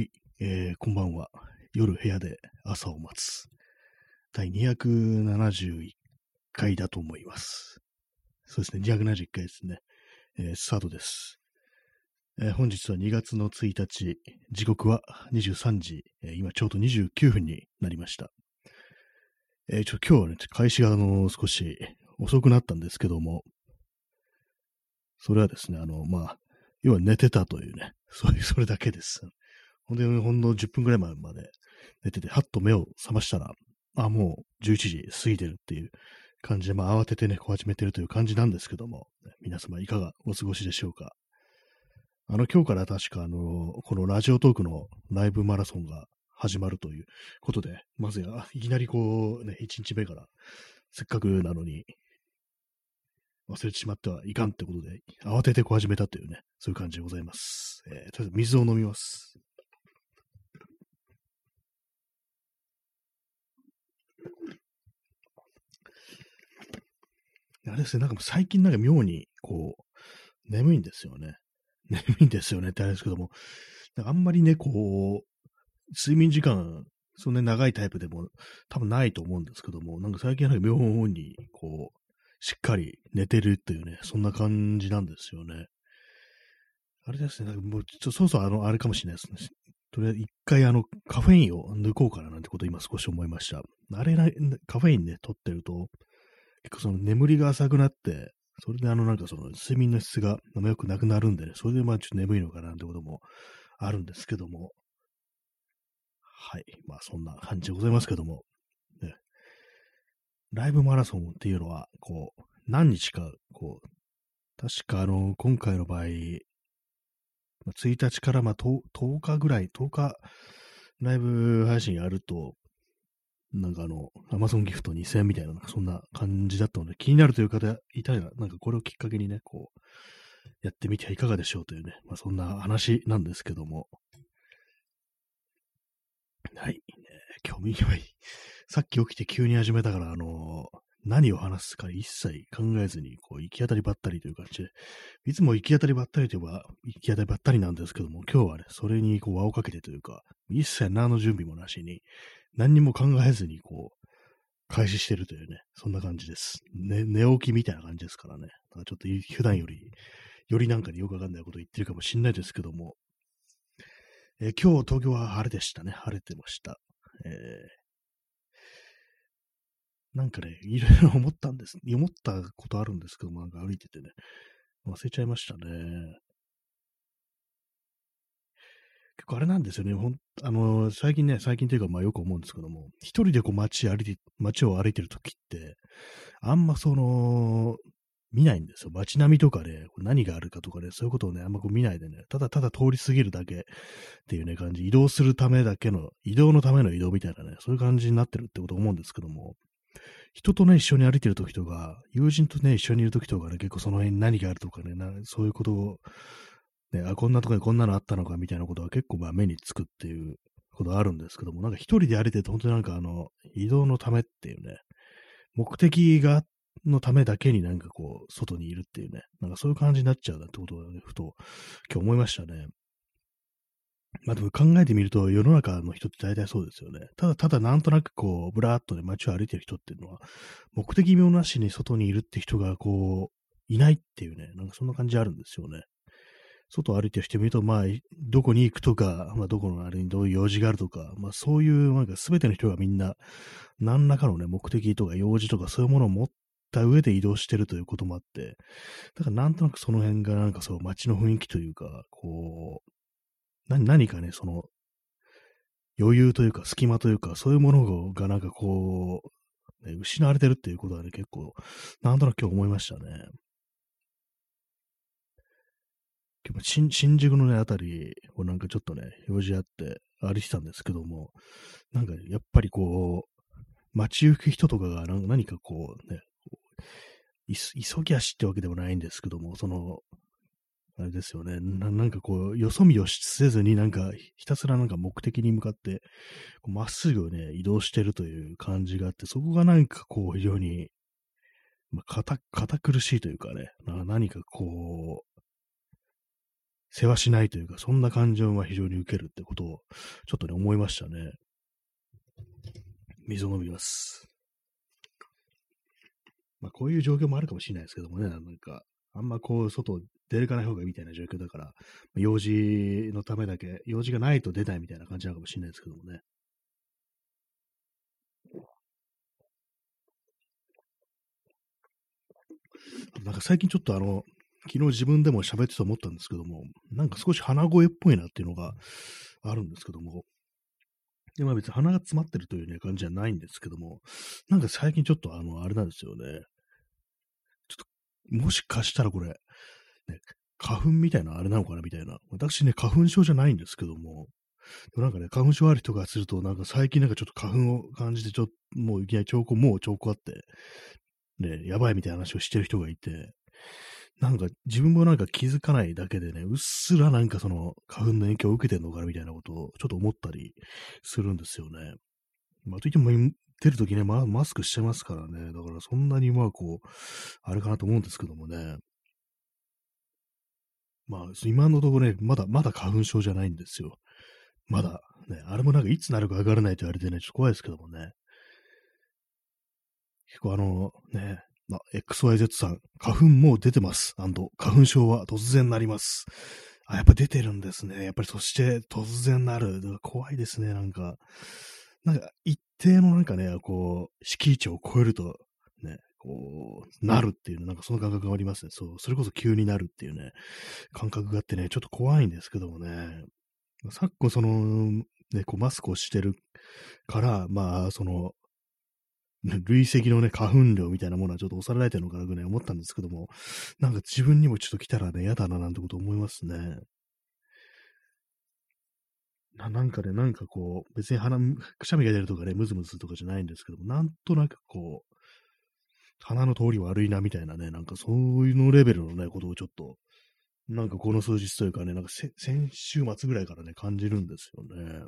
はい、えー、こんばんは。夜部屋で朝を待つ。第271回だと思います。そうですね、271回ですね。えー、スタートです。えー本日は2月の1日、時刻は23時、えー今ちょうど29分になりました。えーちょ今日はね、開始があの少し遅くなったんですけども、それはですね、あの、まあ、要は寝てたというね、そういう、それだけです。ほんで、ほんの10分くらい前まで寝てて、はっと目を覚ましたら、あ、もう11時過ぎてるっていう感じで、まあ、慌ててね、こう始めてるという感じなんですけども、皆様いかがお過ごしでしょうか。あの、今日から確か、あの、このラジオトークのライブマラソンが始まるということで、まずや、いきなりこう、ね、1日目から、せっかくなのに、忘れてしまってはいかんってことで、慌ててこう始めたというね、そういう感じでございます。えーとりあえず水を飲みます。あれですね、なんかもう最近なんか妙に、こう、眠いんですよね。眠いんですよねってあれですけども、なんかあんまりね、こう、睡眠時間、そんなに長いタイプでも多分ないと思うんですけども、なんか最近はなんか妙に、こう、しっかり寝てるっていうね、そんな感じなんですよね。あれですね、なんかもうちょっとそうそうあの、あれかもしれないですね。とりあえず一回あの、カフェインを抜こうかななんてことを今少し思いました。あれな、カフェインね、取ってると、結構その眠りが浅くなって、それであのなんかその睡眠の質があんま良くなくなるんでね、それでまあちょっと眠いのかななんてこともあるんですけども。はい。まあそんな感じでございますけども。ね、ライブマラソンっていうのは、こう、何日か、こう、確かあの、今回の場合、1日からまあ 10, 10日ぐらい、10日ライブ配信やると、なんかあの、アマゾンギフト2000円みたいな、そんな感じだったので、気になるという方いたら、なんかこれをきっかけにね、こう、やってみてはいかがでしょうというね、まあそんな話なんですけども。はい。ね今日右はいさっき起きて急に始めたから、あの何を話すか一切考えずに、こう、行き当たりばったりという感じで、いつも行き当たりばったりといえば、行き当たりばったりなんですけども、今日はね、それにこう輪をかけてというか、一切何の準備もなしに、何にも考えずに、こう、開始してるというね、そんな感じです。ね、寝起きみたいな感じですからね。だからちょっと普段より、よりなんかによくわかんないこと言ってるかもしんないですけども、えー今日東京は晴れでしたね。晴れてました。えーなんかね、いろいろ 思ったんです。思ったことあるんですけども、なんか歩いててね、忘れちゃいましたね。結構あれなんですよね。ほんあの、最近ね、最近というか、まあよく思うんですけども、一人でこう街歩いて、街を歩いてるときって、あんまその、見ないんですよ。街並みとかで、こう何があるかとかね、そういうことをね、あんまこう見ないでね、ただただ通り過ぎるだけっていうね、感じ、移動するためだけの、移動のための移動みたいなね、そういう感じになってるってこと思うんですけども、人とね、一緒に歩いてるときとか、友人とね、一緒にいるときとかね、結構その辺に何があるとかね、そういうことを、ね、あ、こんなとこにこんなのあったのかみたいなことは結構まあ目につくっていうことあるんですけども、なんか一人で歩いてると本当になんかあの、移動のためっていうね、目的が、のためだけになんかこう、外にいるっていうね、なんかそういう感じになっちゃうなってことをね、ふと今日思いましたね。まあでも考えてみると世の中の人って大体そうですよね。ただただなんとなくこう、ぶらーっとね、街を歩いてる人っていうのは、目的妙なしに外にいるって人がこう、いないっていうね、なんかそんな感じあるんですよね。外を歩いてる人見ると、まあ、どこに行くとか、まあ、どこのあれにどういう用事があるとか、まあ、そういう、なんか全ての人がみんな、何らかのね、目的とか用事とかそういうものを持った上で移動してるということもあって、だからなんとなくその辺がなんかそう、街の雰囲気というか、こう、何かね、その、余裕というか、隙間というか、そういうものがなんかこう、ね、失われてるっていうことはね、結構、なんとなく今日思いましたね。今日新新宿のね、あたりをなんかちょっとね、用事あって歩いてたんですけども、なんかやっぱりこう、街行く人とかが何かこうね、急ぎ足ってわけでもないんですけども、その、あれですよねな、んかこう、よそ見をせずになんかひたすらなんか目的に向かって、まっすぐね、移動してるという感じがあって、そこがなんかこう、非常に、まあ、堅堅苦しいというかね、な何かこう、世話しないというか、そんな感情が非常に受けるってことを、ちょっとね、思いましたね。水を飲みます。まあ、こういう状況もあるかもしれないですけどもね、なんか、あんまこう、外出るかない方がいいみたいな状況だから、用事のためだけ、用事がないと出ないみたいな感じなのかもしれないですけどもね。なんか最近ちょっとあの、昨日自分でも喋ってて思ったんですけども、なんか少し鼻声っぽいなっていうのがあるんですけども、でまあ別に鼻が詰まってるというね、感じじゃないんですけども、なんか最近ちょっとあの、あれなんですよね。ちょっと、もしかしたらこれ、ね、花粉みたいなあれなのかなみたいな。私ね、花粉症じゃないんですけども、でもなんかね、花粉症ある人がすると、なんか最近なんかちょっと花粉を感じて、ちょっと、もういきなり兆候、もう兆候あって、ね、やばいみたいな話をしてる人がいて、なんか自分もなんか気づかないだけでね、うっすらなんかその花粉の影響を受けてんのかなみたいなことをちょっと思ったりするんですよね。まあ、といっても出るときね、ま、マスクしてますからね。だからそんなにまあこう、あれかなと思うんですけどもね。まあ、今のところね、まだ、まだ花粉症じゃないんですよ。まだ、ね、あれもなんかいつなるかわからないと言われてね、ちょっと怖いですけどもね。結構あの、ね、まあ、XYZ さん、花粉もう出てます。花粉症は突然なります。あ、やっぱ出てるんですね。やっぱりそして突然なる。怖いですね、なんか。なんか一定のなんかね、こう、敷地を超えると、ね、こう、なるっていう、なんかその感覚がありますね。そう、それこそ急になるっていうね、感覚があってね、ちょっと怖いんですけどもね。昨今その、ね、こうマスクをしてるから、まあ、その、累積のね、花粉量みたいなものはちょっと抑えられてるのかなぐらい思ったんですけども、なんか自分にもちょっと来たらね、嫌だななんてこと思いますね。ななんかね、なんかこう、別に鼻、くしゃみが出るとかね、ムズムズとかじゃないんですけども、なんとなくこう、鼻の通り悪いなみたいなね、なんかそういうのレベルのね、ことをちょっと、なんかこの数日というかね、なんか先週末ぐらいからね、感じるんですよね。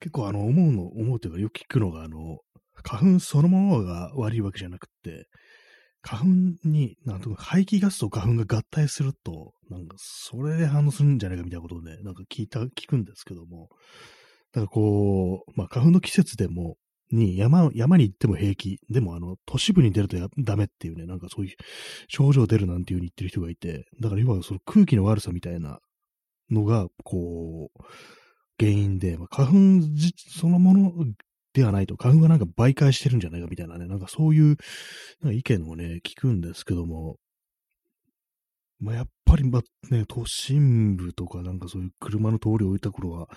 結構あの、思うの、思うというかよく聞くのが、あの、花粉そのままが悪いわけじゃなくて、花粉に、なんとか排気ガスと花粉が合体すると、なんかそれで反応するんじゃないかみたいなことをね、なんか聞いた、聞くんですけども、だかこう、まあ花粉の季節でも、に山、山に行っても平気。でもあの、都市部に出るとダメっていうね、なんかそういう症状出るなんていう風に言ってる人がいて、だから要はその空気の悪さみたいなのが、こう、原因で、まあ、花粉そのものではないと、花粉がなんか媒介してるんじゃないかみたいなね、なんかそういうなんか意見をね、聞くんですけども、まあ、やっぱり、まあ、ね、都心部とかなんかそういう車の通りを置いた頃は、やっ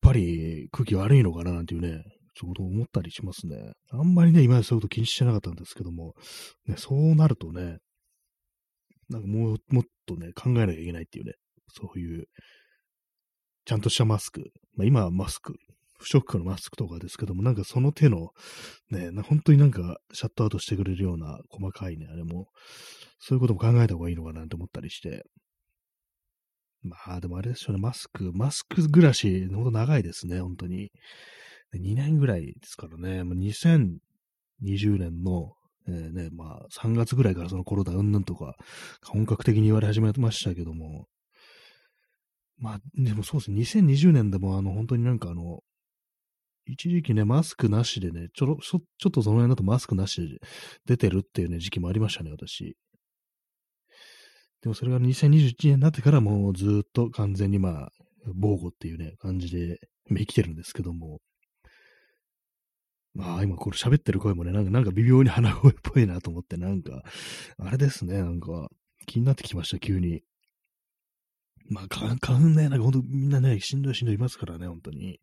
ぱり空気悪いのかななんていうね、ちょうど思ったりしますね。あんまりね、今までそういうこと気にしてなかったんですけども、ね、そうなるとね、なんかもう、もっとね、考えなきゃいけないっていうね、そういうちゃんとしたマスク。まあ、今はマスク、不織布のマスクとかですけども、なんかその手の、ね、本当になんかシャットアウトしてくれるような細かいね、あれも、そういうことも考えた方がいいのかなと思ったりして。まあ、でもあれですよね、マスク、マスク暮らし、ほんと長いですね、本当に。2年ぐらいですからね、2020年の、えー、ね、まあ、3月ぐらいからそのコロナうんぬんとか、本格的に言われ始めましたけども、まあ、でもそうですね、2020年でもあの、本当になんかあの、一時期ね、マスクなしでね、ちょろ、ちょっとその辺だとマスクなしで出てるっていうね、時期もありましたね、私。でもそれが2021年になってからもうずっと完全にまあ、防護っていうね、感じで生きてるんですけども。まあ、今これ喋ってる声もね、なんか、なんか微妙に鼻声っぽいなと思って、なんか、あれですね、なんか、気になってきました、急に。まあ、花粉ね、なんかほんとみんなね、しんどいしんどいいますからね、本当に。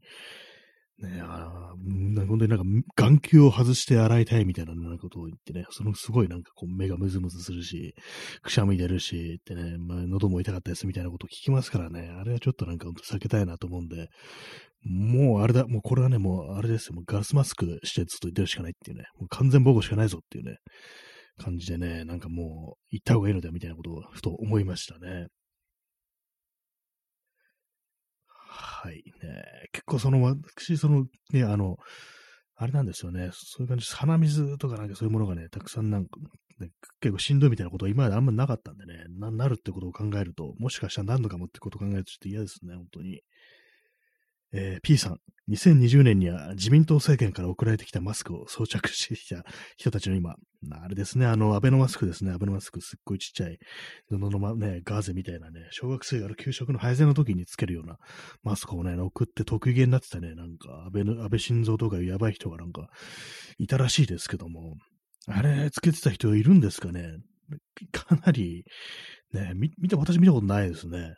本当になんか眼球を外して洗いたいみたいなことを言ってね、そのすごいなんかこう目がムズムズするし、くしゃみ出るし、ってね、まあ、喉も痛かったですみたいなことを聞きますからね、あれはちょっとなんか避けたいなと思うんで、もうあれだ、もうこれはね、もうあれですよ、もうガスマスクしてずっと言ってるしかないっていうね、もう完全防護しかないぞっていうね、感じでね、なんかもう行った方がいいのだみたいなことをふと思いましたね。はい。ね、結構その、私、その、ね、あの、あれなんですよね。そういう感じ、鼻水とかなんかそういうものがね、たくさんなんか、ね、結構しんどいみたいなことは今まであんまなかったんでね、な、なるってことを考えると、もしかしたら何度かもってことを考えるとちょっと嫌ですね、本当に。えー、P さん、2020年には自民党政権から送られてきたマスクを装着してきた人たちの今、あれですね、あの、アベノマスクですね、アベノマスクすっごいちっちゃい布の、ま、ね、ガーゼみたいなね、小学生が給食の配膳の時につけるようなマスクをね、送って得意げになってたね、なんか、安倍の、安倍晋三とかいうやばい人がなんか、いたらしいですけども、あれ、つけてた人いるんですかね？かなり、ね、見、見た、私見たことないですね。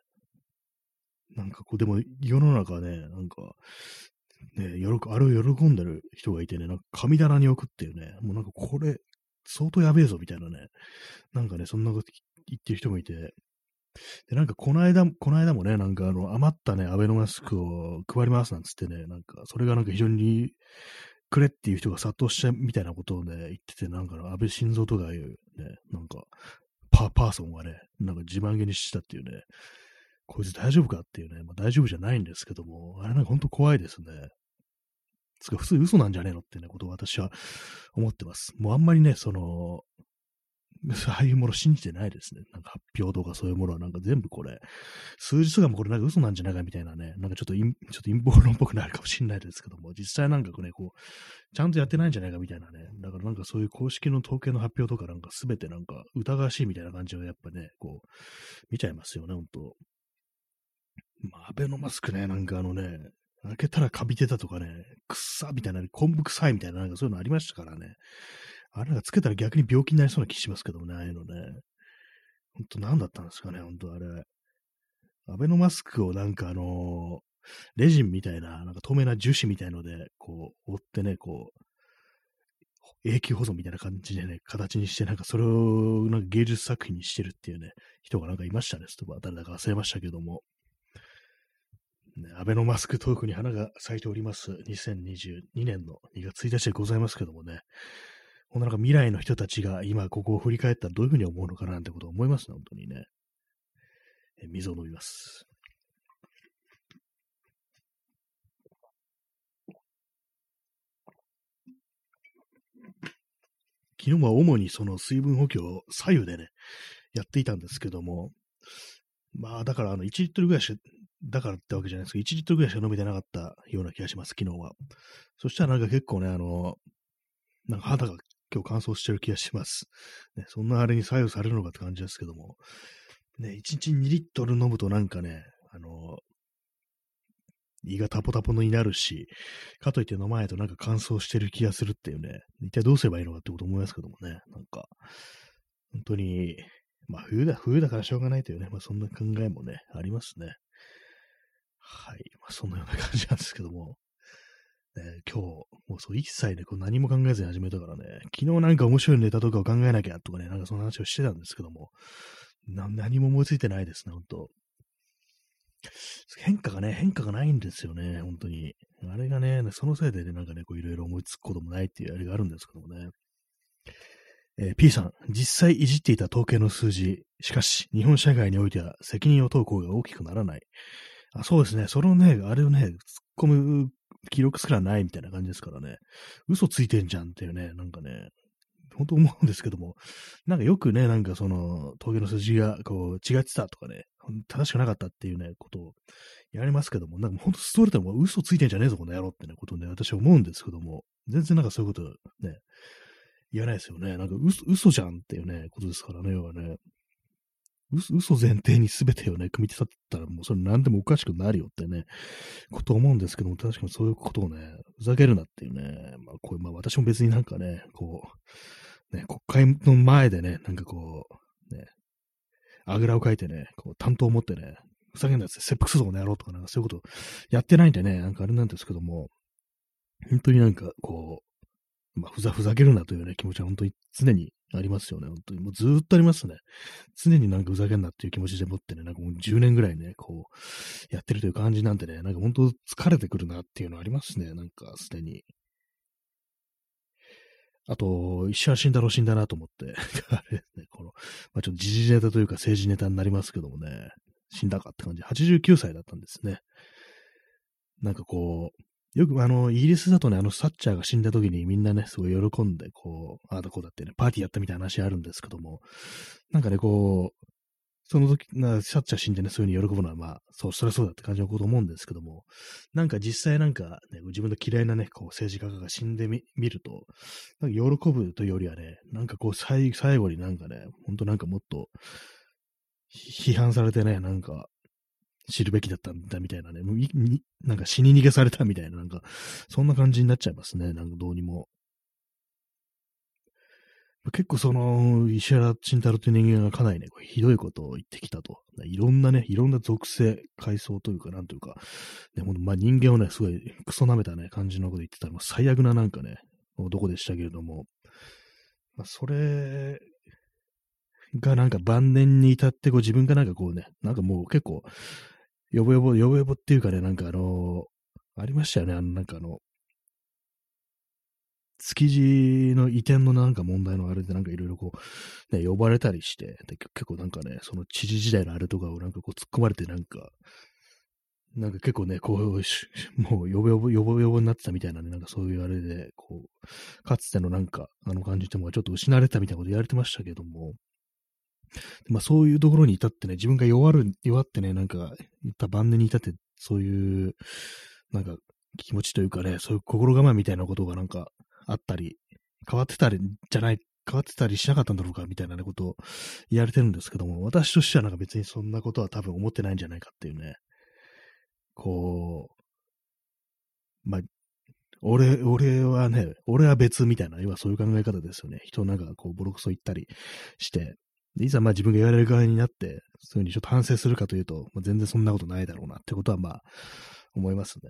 なんかこう、でも世の中ね、なんか、ね、よろあれを喜んでる人がいてね、なんか神棚に置くっていうね、もうなんかこれ、相当やべえぞみたいなね、なんかね、そんなこと言ってる人もいて、で、なんかこの間、この間もね、なんかあの、余ったね、アベノマスクを配りますなんつってね、なんか、それがなんか非常にくれっていう人が殺到しちゃうみたいなことをね、言ってて、なんか安倍晋三とかいうね、なんか、パパーソンがね、なんか自慢げにしてたっていうね、こいつ大丈夫かっていうね、まあ、大丈夫じゃないんですけども、あれなんか本当怖いですね。つか普通嘘なんじゃねえのってね、ことを私は思ってます。もうあんまりね、その、ああいうもの信じてないですね。なんか発表とかそういうものはなんか全部これ、数字とかもこれなんか嘘なんじゃないかみたいなね、なんかちょっとちょっと陰謀論っぽくなるかもしれないですけども、実際なんかね、こう、ちゃんとやってないんじゃないかみたいなね、だからなんかそういう公式の統計の発表とかなんかすべてなんか疑わしいみたいな感じをやっぱね、こう、見ちゃいますよね、ほんと。まあ、アベノマスクね、なんかあのね、開けたらカビてたとかね、くっさみたいな、昆布臭いみたいな、なんかそういうのありましたからね。あれがつけたら逆に病気になりそうな気しますけどね、ああいうのね。ほんと何だったんですかね、ほんとあれ。アベノマスクをなんかあのー、レジンみたいな、なんか透明な樹脂みたいので、こう、折ってね、こう、永久保存みたいな感じでね、形にして、なんかそれをなんか芸術作品にしてるっていうね、人がなんかいましたね。ちょっと誰だか忘れましたけども。ね、アベノマスクトークに花が咲いております。2022年の2月1日でございますけどもね。こんなんか未来の人たちが今ここを振り返ったらどういうふうに思うのかななんてことを思いますね、本当にね。え水を飲みます。昨日は主にその水分補給を左右でね、やっていたんですけども、まあ、だからあの、1リットルぐらいしだからってわけじゃないですけど、1リットルぐらいしか飲めてなかったような気がします、昨日は。そしたらなんか結構ね、あの、なんか肌が今日乾燥してる気がします。ね、そんなあれに左右されるのかって感じですけども、ね、1日2リットル飲むとなんかね、あの、胃がタポタポになるし、かといって飲まないとなんか乾燥してる気がするっていうね、一体どうすればいいのかってこと思いますけどもね、なんか、本当に、まあ冬だ、冬だからしょうがないというね、まあそんな考えもね、ありますね。はい。まあ、そんなような感じなんですけども。ね、今日、もうそう一切ね、こう何も考えずに始めたからね、昨日なんか面白いネタとかを考えなきゃとかね、なんかその話をしてたんですけども、何も思いついてないですね、ほんと。変化がね、変化がないんですよね、本当に。あれがね、そのせいでね、なんかね、こういろいろ思いつくこともないっていうあれがあるんですけどもね。えー、P さん、実際いじっていた統計の数字、しかし、日本社会においては責任を問う声が大きくならない。あそうですね。そのね、あれをね、突っ込む記録すらないみたいな感じですからね。嘘ついてんじゃんっていうね、なんかね、本当思うんですけども、なんかよくね、なんかその、峠の数字がこう違ってたとかね、正しくなかったっていうね、ことをやりますけども、なんか本当ストレートに嘘ついてんじゃねえぞ、この野郎ってね、ことをね、私思うんですけども、全然なんかそういうことね、言わないですよね。なんか嘘嘘じゃんっていうね、ことですからね、要はね。嘘前提に全てをね、組み立てたらもうそれ何でもおかしくなるよってね、こと思うんですけども、確かにそういうことをね、ふざけるなっていうね、まあこうまあ私も別になんかね、こう、ね、国会の前でね、なんかこう、ね、あぐらをかいてね、こう担当を持ってね、ふざけんなやつ切腹するぞこの野郎とかなんかそういうことやってないんでね、なんかあれなんですけども、本当になんかこう、まあふざふざけるなというね、気持ちは本当に常にありますよね、本当に。もうずっとありますね。常になんかふざけんなっていう気持ちでもってね、なんかもう10年ぐらいね、こう、やってるという感じなんでね、なんか本当疲れてくるなっていうのありますね、なんかすでに。あと、石原慎太郎死んだなと思って、あれですね、この、まあ、ちょっと時事ネタというか政治ネタになりますけどもね、死んだかって感じ。89歳だったんですね。なんかこう、よくあの、イギリスだとね、あの、サッチャーが死んだ時にみんなね、すごい喜んで、こう、ああだこうだってね、パーティーやったみたいな話あるんですけども、なんかね、こう、その時、な、サッチャー死んでね、そういう風に喜ぶのは、まあ、そう、そりゃそうだって感じのこと思うんですけども、なんか実際なんかね、自分の嫌いなね、こう、政治家が死んでみ、見ると、なんか喜ぶというよりはね、なんかこう、最、最後になんかね、ほんとなんかもっと、批判されてね、なんか、知るべきだったんだみたいなね、もうなんか死に逃げされたみたいな、なんか、そんな感じになっちゃいますね、なんかどうにも。結構その、石原慎太郎という人間がかなりね、ひどいことを言ってきたと。いろんなね、いろんな属性、階層というか、なんというか、ね、ほんまあ人間をね、すごいクソ舐めたね、感じのこと言ってたら、もう最悪ななんかね、男でしたけれども、まあ、それがなんか晩年に至ってこう自分がなんかこうね、なんかもう結構、よぼよぼ、よぼよぼっていうかね、なんかあのー、ありましたよね、あの、なんかあの、築地の移転のなんか問題のあれでなんかいろいろこう、ね、呼ばれたりして、で結構なんかね、その知事時代のあれとかをなんかこう突っ込まれてなんか、なんか結構ね、こう、もう、よぼよぼ、よぼよぼになってたみたいなね、なんかそういうあれで、こう、かつてのなんか、あの感じってもちょっと失われたみたいなこと言われてましたけども、まあそういうところに至ってね、自分が弱る、弱ってね、なんか、言った晩年に至って、そういう、なんか、気持ちというかね、そういう心構えみたいなことがなんかあったり、変わってたりじゃない、変わってたりしなかったんだろうかみたいな、ことを言われてるんですけども、私としてはなんか別にそんなことは多分思ってないんじゃないかっていうね、こう、まあ、俺、俺はね、俺は別みたいな、要はそういう考え方ですよね。人なんかこうボロクソ言ったりして、いざまあ自分が言われる側になって、そういうふうにちょっと反省するかというと、まあ、全然そんなことないだろうなってことはまあ、思いますね。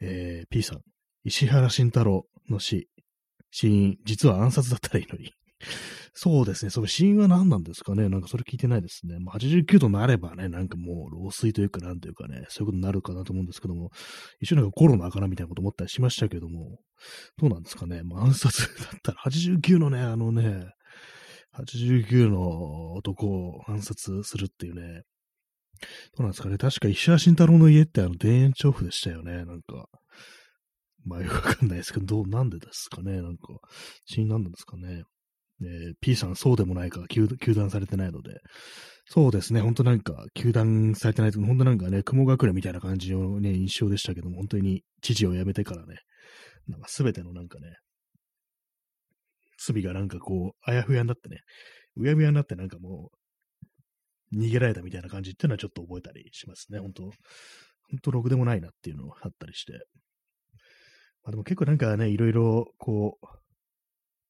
えー、P さん。石原慎太郎の死。死因、実は暗殺だったらいいのに。そうですね。その死因は何なんですかねなんかそれ聞いてないですね。まあ、89度になればね、なんかもう老衰というかなんというかね、そういうことになるかなと思うんですけども、一応なんかコロナかなみたいなこと思ったりしましたけども、どうなんですかね。まあ、暗殺 だったら89のね、あのね、89の男を暗殺するっていうね、どうなんですかね。確か石原慎太郎の家ってあの田園調布でしたよね。なんか、まあよくわかんないですけど、どう、なんでですかね。なんか、死因なんですかね。えー、P さんそうでもないか、休断されてないので。そうですね。ほんとなんか、休断されてないと、ほんとなんかね、雲隠れみたいな感じのね、印象でしたけども、本当に知事を辞めてからね、なんかすべてのなんかね、罪がなんかこう、あやふやになってね、うやむやになってなんかもう、逃げられたみたいな感じっていうのはちょっと覚えたりしますね。本当本当ろくでもないなっていうのがあったりして。まあでも結構なんかね、いろいろ、こう、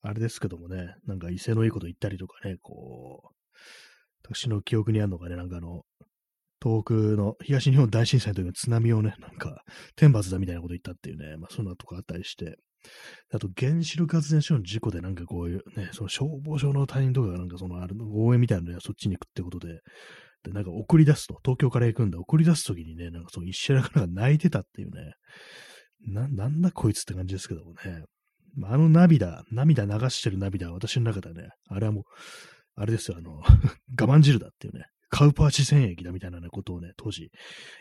あれですけどもね、なんか威勢のいいこと言ったりとかね、こう、私の記憶にあるのがね、なんかあの、東北の東日本大震災の時の津波をね、なんか、天罰だみたいなこと言ったっていうね、まあそんなとこあったりして、あと原子力発電所の事故でなんかこういうね、その消防署の隊員とかがなんかそのあれの応援みたいなのがそっちに行くってことで、で、なんか送り出すと、東京から行くんだ、送り出すときにね、なんかその石原が泣いてたっていうね、な、なんだこいつって感じですけどもね。あの涙、涙流してる涙は私の中ではね、あれはもう、あれですよ、あの、我慢汁だっていうね、カウパーチ戦役だみたいな、ことをね、当時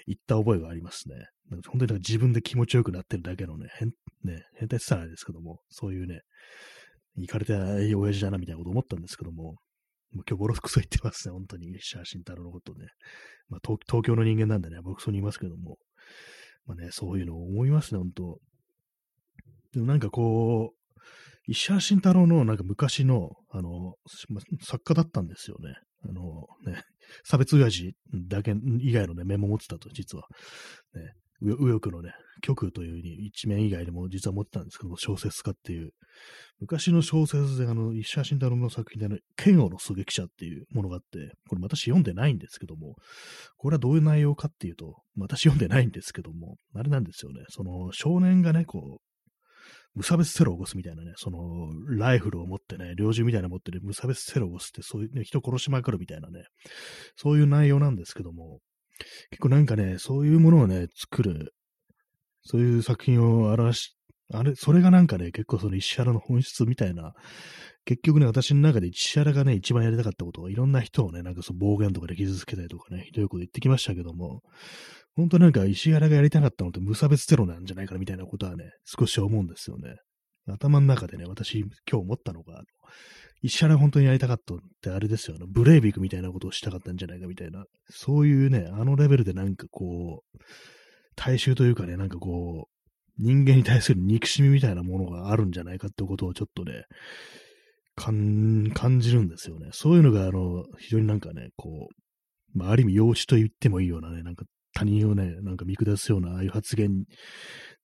言った覚えがありますね。なんか本当に自分で気持ちよくなってるだけのね、変、ね、変態って言ったらあれですけども、そういうね、行かれた親父だなみたいなこと思ったんですけども、もう今日ボロクソ言ってますね、本当に、写真太郎のことね。まあ東、東京の人間なんでね、ボロクソに言いますけども、まあね、そういうのを思いますね、本当でもなんかこう、石原慎太郎のなんか昔の、あの、作家だったんですよね。あのね、差別親父だけ以外のね、メモ持ってたと、実は。ね、右翼のね、極というに一面以外でも実は持ってたんですけど、小説家っていう。昔の小説で、あの、石原慎太郎の作品で、あの、剣王の狙撃者っていうものがあって、これ私読んでないんですけども、これはどういう内容かっていうと、私読んでないんですけども、あれなんですよね、その少年がね、こう、無差別テロを起こすみたいなね、その、ライフルを持ってね、猟銃みたいなの持ってる無差別テロを起こすって、そういうね、人殺しまくるみたいなね、そういう内容なんですけども、結構なんかね、そういうものをね、作る、そういう作品を表し、あれ、それがなんかね、結構その石原の本質みたいな、結局ね、私の中で石原がね、一番やりたかったことを、いろんな人をね、なんかその暴言とかで傷つけたりとかね、ひどいこと言ってきましたけども、本当なんか石原がやりたかったのって無差別テロなんじゃないかなみたいなことはね、少し思うんですよね。頭の中でね、私今日思ったのが、石原本当にやりたかったってあれですよ、ね、ブレイビックみたいなことをしたかったんじゃないかみたいな、そういうね、あのレベルでなんかこう、大衆というかね、なんかこう、人間に対する憎しみみたいなものがあるんじゃないかってことをちょっとね、感じるんですよね。そういうのが、あの、非常になんかね、こう、まあ、ある意味、養子と言ってもいいようなね、なんか他人をね、なんか見下すような、ああいう発言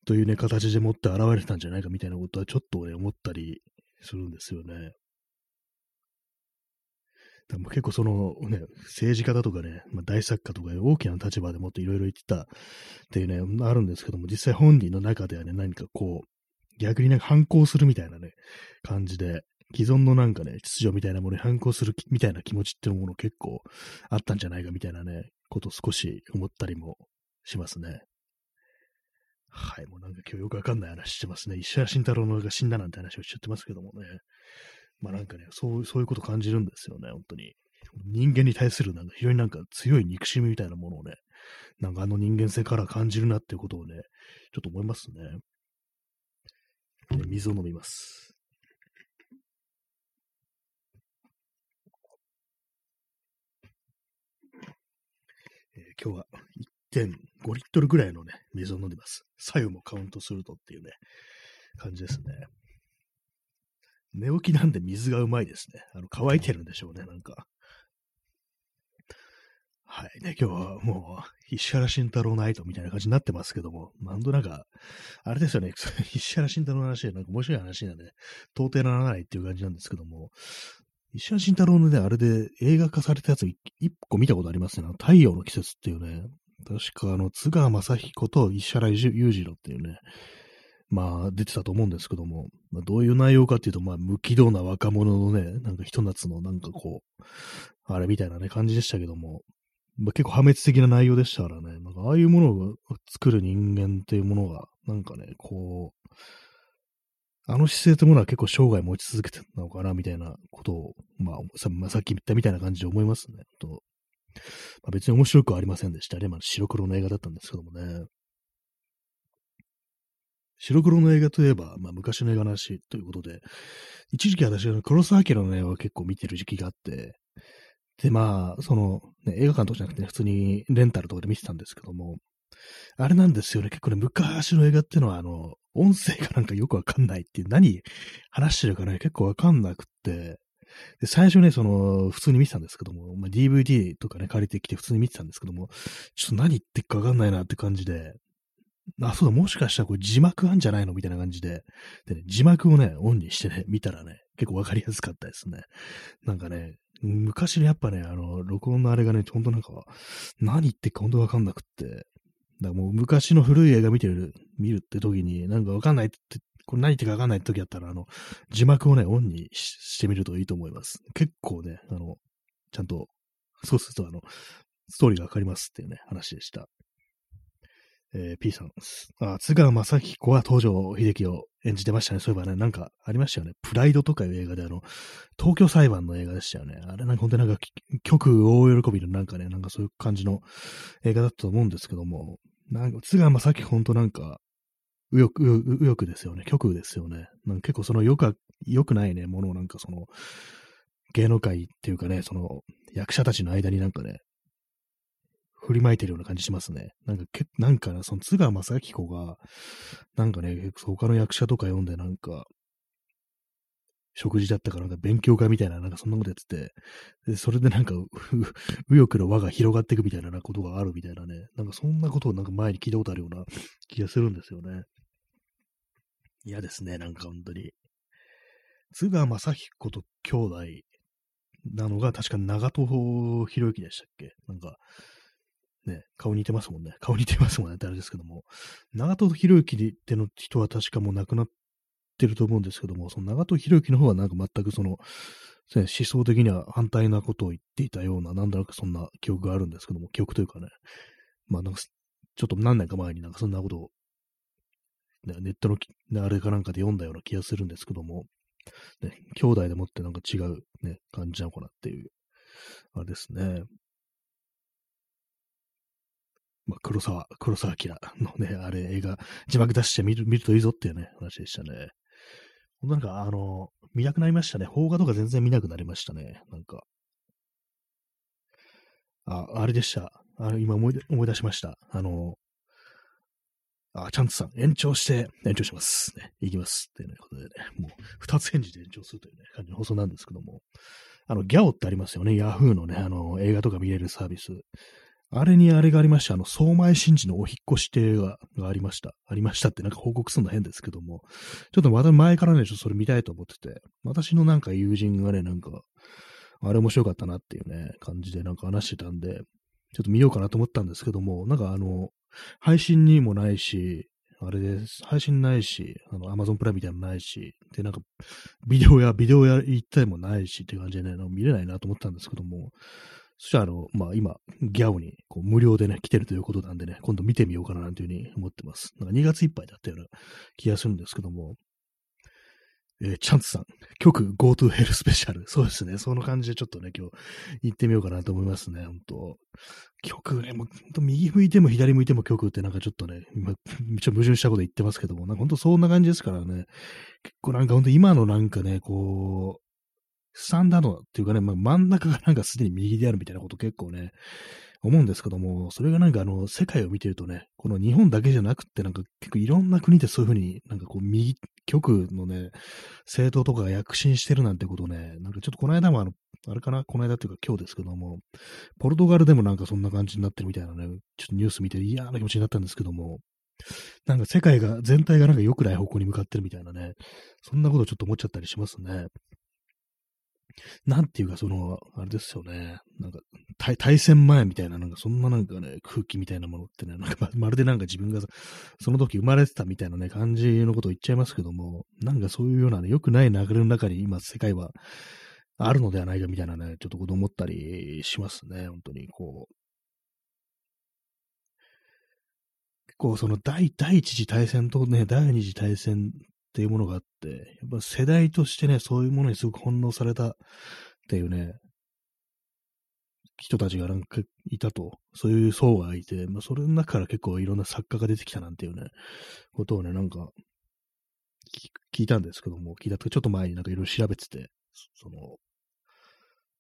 というね、形でもって現れてたんじゃないかみたいなことはちょっとね、思ったりするんですよね。でも結構そのね、政治家だとかね、まあ、大作家とか大きな立場でもっといろいろ言ってたっていうね、あるんですけども、実際本人の中ではね、何かこう、逆になんか反抗するみたいなね、感じで、既存のなんかね、秩序みたいなものに反抗するみたいな気持ちっていうもの結構あったんじゃないかみたいなね、こと少し思ったりもしますね。はい、もうなんか今日よくわかんない話してますね。石原慎太郎のが死んだなんて話をしちゃってますけどもね。まあなんかね、そう、そういうこと感じるんですよね、本当に。人間に対するなんか非常になんか強い憎しみみたいなものをね、なんかあの人間性から感じるなっていうことをね、ちょっと思いますね。ね水を飲みます。今日は1.5リットルぐらいのね、水を飲んでます。左右もカウントするとっていうね、感じですね。寝起きなんで水がうまいですね。あの、乾いてるんでしょうね、なんか。はい。ね、今日はもう、石原慎太郎ナイトみたいな感じになってますけども、なんとなんか、あれですよね、石原慎太郎の話でなんか面白い話なんで、到底ならないっていう感じなんですけども、石原慎太郎のね、あれで映画化されたやつ一個見たことありますね。太陽の季節っていうね、確かあの、津川雅彦と石原裕次郎っていうね、まあ、出てたと思うんですけども、まあ、どういう内容かっていうと、まあ、無軌道な若者のね、なんかひと夏のなんかこう、あれみたいなね、感じでしたけども、まあ、結構破滅的な内容でしたからね、なんかああいうものを作る人間っていうものが、なんかね、こう、あの姿勢というものは結構生涯持ち続けてたのかな、みたいなことを、まあ、さまあ、さっき言ったみたいな感じで思いますね。とまあ、別に面白くはありませんでしたね。まあ、白黒の映画だったんですけどもね。白黒の映画といえば、まあ、昔の映画の話ということで、一時期私は黒澤明の映画を結構見てる時期があって、で、まあ、その、ね、映画館とかじゃなくて、普通にレンタルとかで見てたんですけども、あれなんですよね、結構ね、昔の映画っていうのは、あの、音声がなんかよくわかんないっていう、何話してるかね、結構わかんなくって、で、最初ね、その、普通に見てたんですけども、まあ、DVD とかね、借りてきて普通に見てたんですけども、ちょっと何言ってっかわかんないなって感じで、あ、そうだ、もしかしたらこれ字幕あんじゃないの？みたいな感じで、でね、字幕をね、オンにしてね、見たらね、結構わかりやすかったですね。なんかね、昔のやっぱね、あの、録音のあれがね、ほんとなんか、何言ってっかほんとわかんなくって、だからもう昔の古い映画見てる、見るって時に、なんかわかんないって、これ何言ってかわかんないって時だったら、あの、字幕をね、オンにしてみるといいと思います。結構ね、あの、ちゃんと、そうするとあの、ストーリーがわかりますっていうね、話でした。えー、P さん。あ、津川雅彦は東条秀樹を演じてましたね。そういえばね、なんかありましたよね。プライドとかいう映画で、あの、東京裁判の映画でしたよね。あれなんか本当になんか、曲大喜びのなんかね、なんかそういう感じの映画だったと思うんですけども、なんか津川雅彦本当なんか、右翼、右翼ですよね。極右ですよね。なんか結構そのよく、良くないね、ものをなんかその、芸能界っていうかね、その、役者たちの間になんかね、振りまいてるような感じしますね。なんか、けなんか、その津川雅彦が、なんかね、他の役者とか読んで、なんか、食事だったかなんか勉強会みたいな、なんかそんなことやってて、でそれでなんか、右翼の輪が広がっていくみたいなことがあるみたいなね、なんかそんなことをなんか前に聞いたことあるような気がするんですよね。嫌ですね、なんか本当に。津川雅彦と兄弟なのが確か長門博之でしたっけ？なんか、ね、顔似てますもんね。顔似てますもんねってあれですけども、長門博之っての人は確かもう亡くなってると思うんですけども、その長門博之の方はなんか全くその、思想的には反対なことを言っていたような、なんだかそんな記憶があるんですけども、記憶というかね、まあなんか、ちょっと何年か前になんかそんなことを、ね、ネットのあれかなんかで読んだような気がするんですけども、ね、兄弟でもってなんか違うね、感じなのかなっていう、あれですね。まあ、黒沢、黒沢明のね、あれ映画、字幕出して見る、見るといいぞっていうね、話でしたね。なんか、あの、見なくなりましたね。邦画とか全然見なくなりましたね。なんか。あ、あれでした。あの、今思い思い出しました。あの、あ、チャンツさん、延長して、延長します。ね、いきます。っていう、ことでね、もう、二つ返事で延長するというね、感じの放送なんですけども、あの、ギャオってありますよね。ヤフーのね、あの、映画とか見れるサービス。あれにあれがありました。あの、相前真治のお引越しってがありました。ありましたってなんか報告するの変ですけども、ちょっとまた前からね、ちょっとそれ見たいと思ってて、私のなんか友人がね、なんか、あれ面白かったなっていうね、感じでなんか話してたんで、ちょっと見ようかなと思ったんですけども、なんかあの、配信にもないし、あれです。配信ないし、あの、アマゾンプライムみたいなのないし、で、なんか、ビデオや、ビデオや行ったりもないしって感じでね、見れないなと思ったんですけども、そしたら、あの、まあ、今、ギャオにこう無料でね、来てるということなんでね、今度見てみようかななんていうふうに思ってます。なんか2月いっぱいだったような気がするんですけども、えー、チャンツさん、曲 GoTo Hell スペシャル。そうですね。その感じでちょっとね、今日行ってみようかなと思いますね。本当曲ね、もう、本当右向いても左向いても曲ってなんかちょっとね、今、ちょっと矛盾したこと言ってますけども、なんか本当そんな感じですからね。結構なんか本当今のなんかね、こう、スタンダードっていうかね、まあ、真ん中がなんかすでに右であるみたいなこと結構ね、思うんですけども、それがなんかあの、世界を見てるとね、この日本だけじゃなくってなんか結構いろんな国でそういうふうになんかこう右、極のね、政党とかが躍進してるなんてことね、なんかちょっとこの間もあの、あれかなこの間っていうか今日ですけども、ポルトガルでもなんかそんな感じになってるみたいなね、ちょっとニュース見て嫌な気持ちになったんですけども、なんか世界が、全体がなんか良くない方向に向かってるみたいなね、そんなことちょっと思っちゃったりしますね。なんていうか、その、あれですよね。なんか、対戦前みたいな、なんかそんななんかね、空気みたいなものってね、なんか まるでなんか自分がその時生まれてたみたいなね、感じのことを言っちゃいますけども、なんかそういうようなね、良くない流れの中に今世界はあるのではないかみたいなね、ちょっとこと思ったりしますね、本当に、こう。結構その第第一次大戦とね、第二次大戦っていうものがあって、やっぱ世代としてね、そういうものにすごく翻弄されたっていうね、人たちがなんかいたと、そういう層がいて、まあ、それの中から結構いろんな作家が出てきたなんていうね、ことをね、なんか、聞いたんですけども、聞いたとちょっと前になんかいろいろ調べてて、その、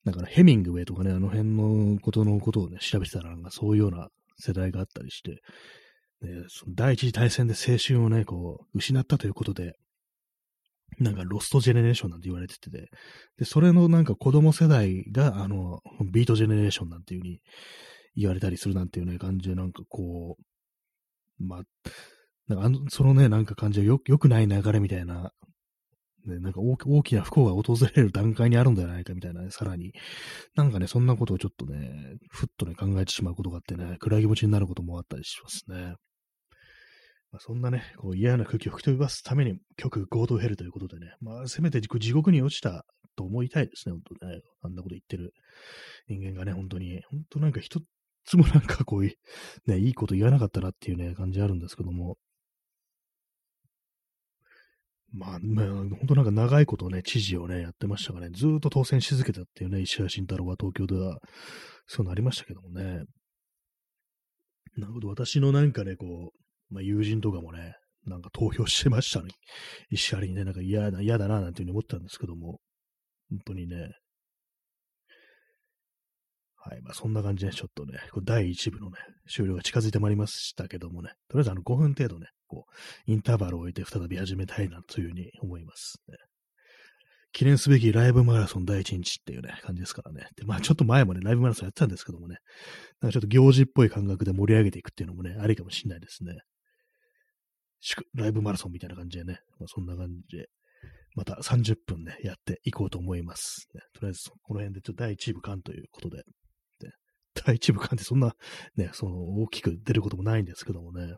だからヘミングウェイとかね、あの辺のことのことをね、調べてたら、なんかそういうような世代があったりして、ね、その第一次大戦で青春をね、こう、失ったということで、なんかロストジェネレーションなんて言われてて、で、それのなんか子供世代が、あの、ビートジェネレーションなんていう風に言われたりするなんていうね、感じで、なんかこう、まあ、なんかあの、そのね、なんか感じはよ、良くない流れみたいな、ね、なんか大きな不幸が訪れる段階にあるんじゃないかみたいなね、さらに。なんかね、そんなことをちょっとね、ふっとね、考えてしまうことがあってね、暗い気持ちになることもあったりしますね。まあ、そんなね、こう嫌な空気を吹き飛ばすために曲合同ヘルということでね、まあ、せめて地獄に落ちたと思いたいですね、本当ね。あんなこと言ってる人間がね、本当に、本当なんか一つもなんかこういう、ね、いいこと言わなかったなっていうね、感じあるんですけども、まあ、まあ、本当なんか長いことね、知事をね、やってましたがね、ずっと当選し続けたっていうね、石原慎太郎は東京では、そうなりましたけどもね。なるほど、私のなんかね、こう、まあ、友人とかもね、なんか投票してましたね。石原にね、なんか嫌だ、嫌だな、なんていうふうに思ったんですけども、本当にね。はい。まあ、そんな感じで、ちょっとね、こ第1部のね、終了が近づいてまいりましたけどもね、とりあえずあの5分程度ね、こう、インターバルを置いて再び始めたいなというふうに思います、ね。記念すべきライブマラソン第1日っていうね、感じですからね。で、まあちょっと前もね、ライブマラソンやってたんですけどもね、なんかちょっと行事っぽい感覚で盛り上げていくっていうのもね、ありかもしれないですね。ライブマラソンみたいな感じでね、まあ、そんな感じで、また30分ね、やっていこうと思います。ね、とりあえず、この辺でちょっと第1部間ということで、ね、第1部間ってそんな、ね、その大きく出ることもないんですけどもね、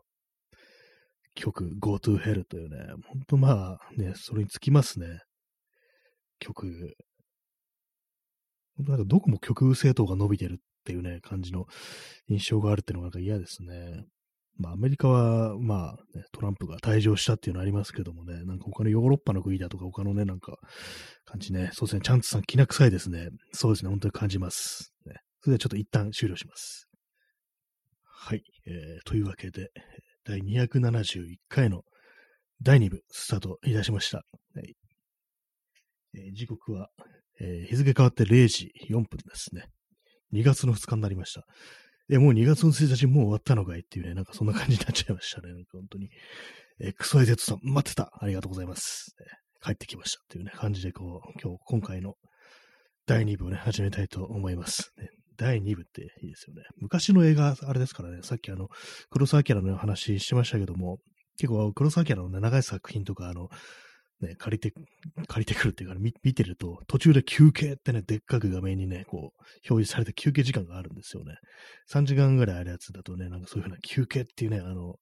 曲 Go to Hell というね、ほんとまあね、それにつきますね。曲。なんかどこも曲政党が伸びてるっていうね、感じの印象があるっていうのがなんか嫌ですね。まあ、アメリカは、まあ、ね、トランプが退場したっていうのありますけどもね、なんか他のヨーロッパの国だとか他のね、なんか、感じね、そうですね、チャンツさん、きな臭いですね。そうですね、本当に感じます。ね、それではちょっと一旦終了します。はい。えー。というわけで、第271回の第2部スタートいたしました。はいえー、時刻は、えー、日付変わって0時4分ですね。2月の2日になりました。え、もう2月の1日もう終わったのかいっていうね、なんかそんな感じになっちゃいましたね。なんか本当に。えー、クソエゼットさん、待ってた。ありがとうございます。え、帰ってきましたっていうね、感じでこう、今日、今回の第2部をね、始めたいと思います。ね、第2部っていいですよね。昔の映画、あれですからね、さっきあの、黒澤明の話しましたけども、結構黒澤明の、ね、長い作品とか、あの、ね、借りて、借りてくるっていうか、ね、見てると、途中で休憩ってね、でっかく画面にね、こう、表示されて休憩時間があるんですよね。3時間ぐらいあるやつだとね、なんかそういうふうな休憩っていうね、あの、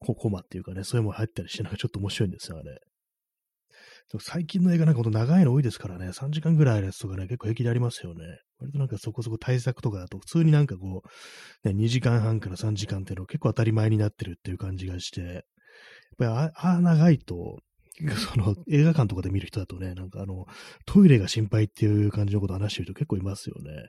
コマっていうかね、そういうもの入ったりして、なんかちょっと面白いんですよ、あれ。最近の映画なんかほんと長いの多いですからね、3時間ぐらいあるやつとかね、結構平気でありますよね。割となんかそこそこ対策とかだと、普通になんかこう、ね、2時間半から3時間っていうの結構当たり前になってるっていう感じがして、やっぱりああ長いと、その映画館とかで見る人だとね、なんかあの、トイレが心配っていう感じのことを話してる人結構いますよね。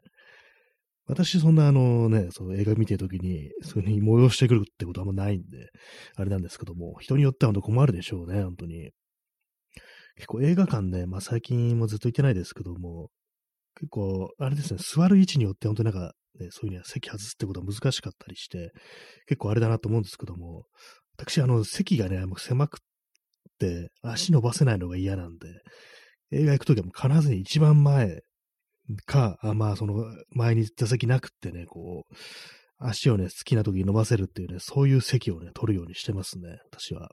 私、そんなあのね、その映画見てるときに、そういうふうに催してくるってことはあんまないんで、あれなんですけども、人によっては本当困るでしょうね、本当に。結構映画館ね、まあ最近もずっと行ってないですけども、結構、あれですね、座る位置によって本当になんか、ね、そういうには席外すってことは難しかったりして、結構あれだなと思うんですけども、私、あの、席がね、もう狭く、足伸ばせないのが嫌なんで、映画行くときはもう必ずに一番前か、あまあ、その前に座席なくってね、こう、足をね、好きな時に伸ばせるっていうね、そういう席をね、取るようにしてますね、私は。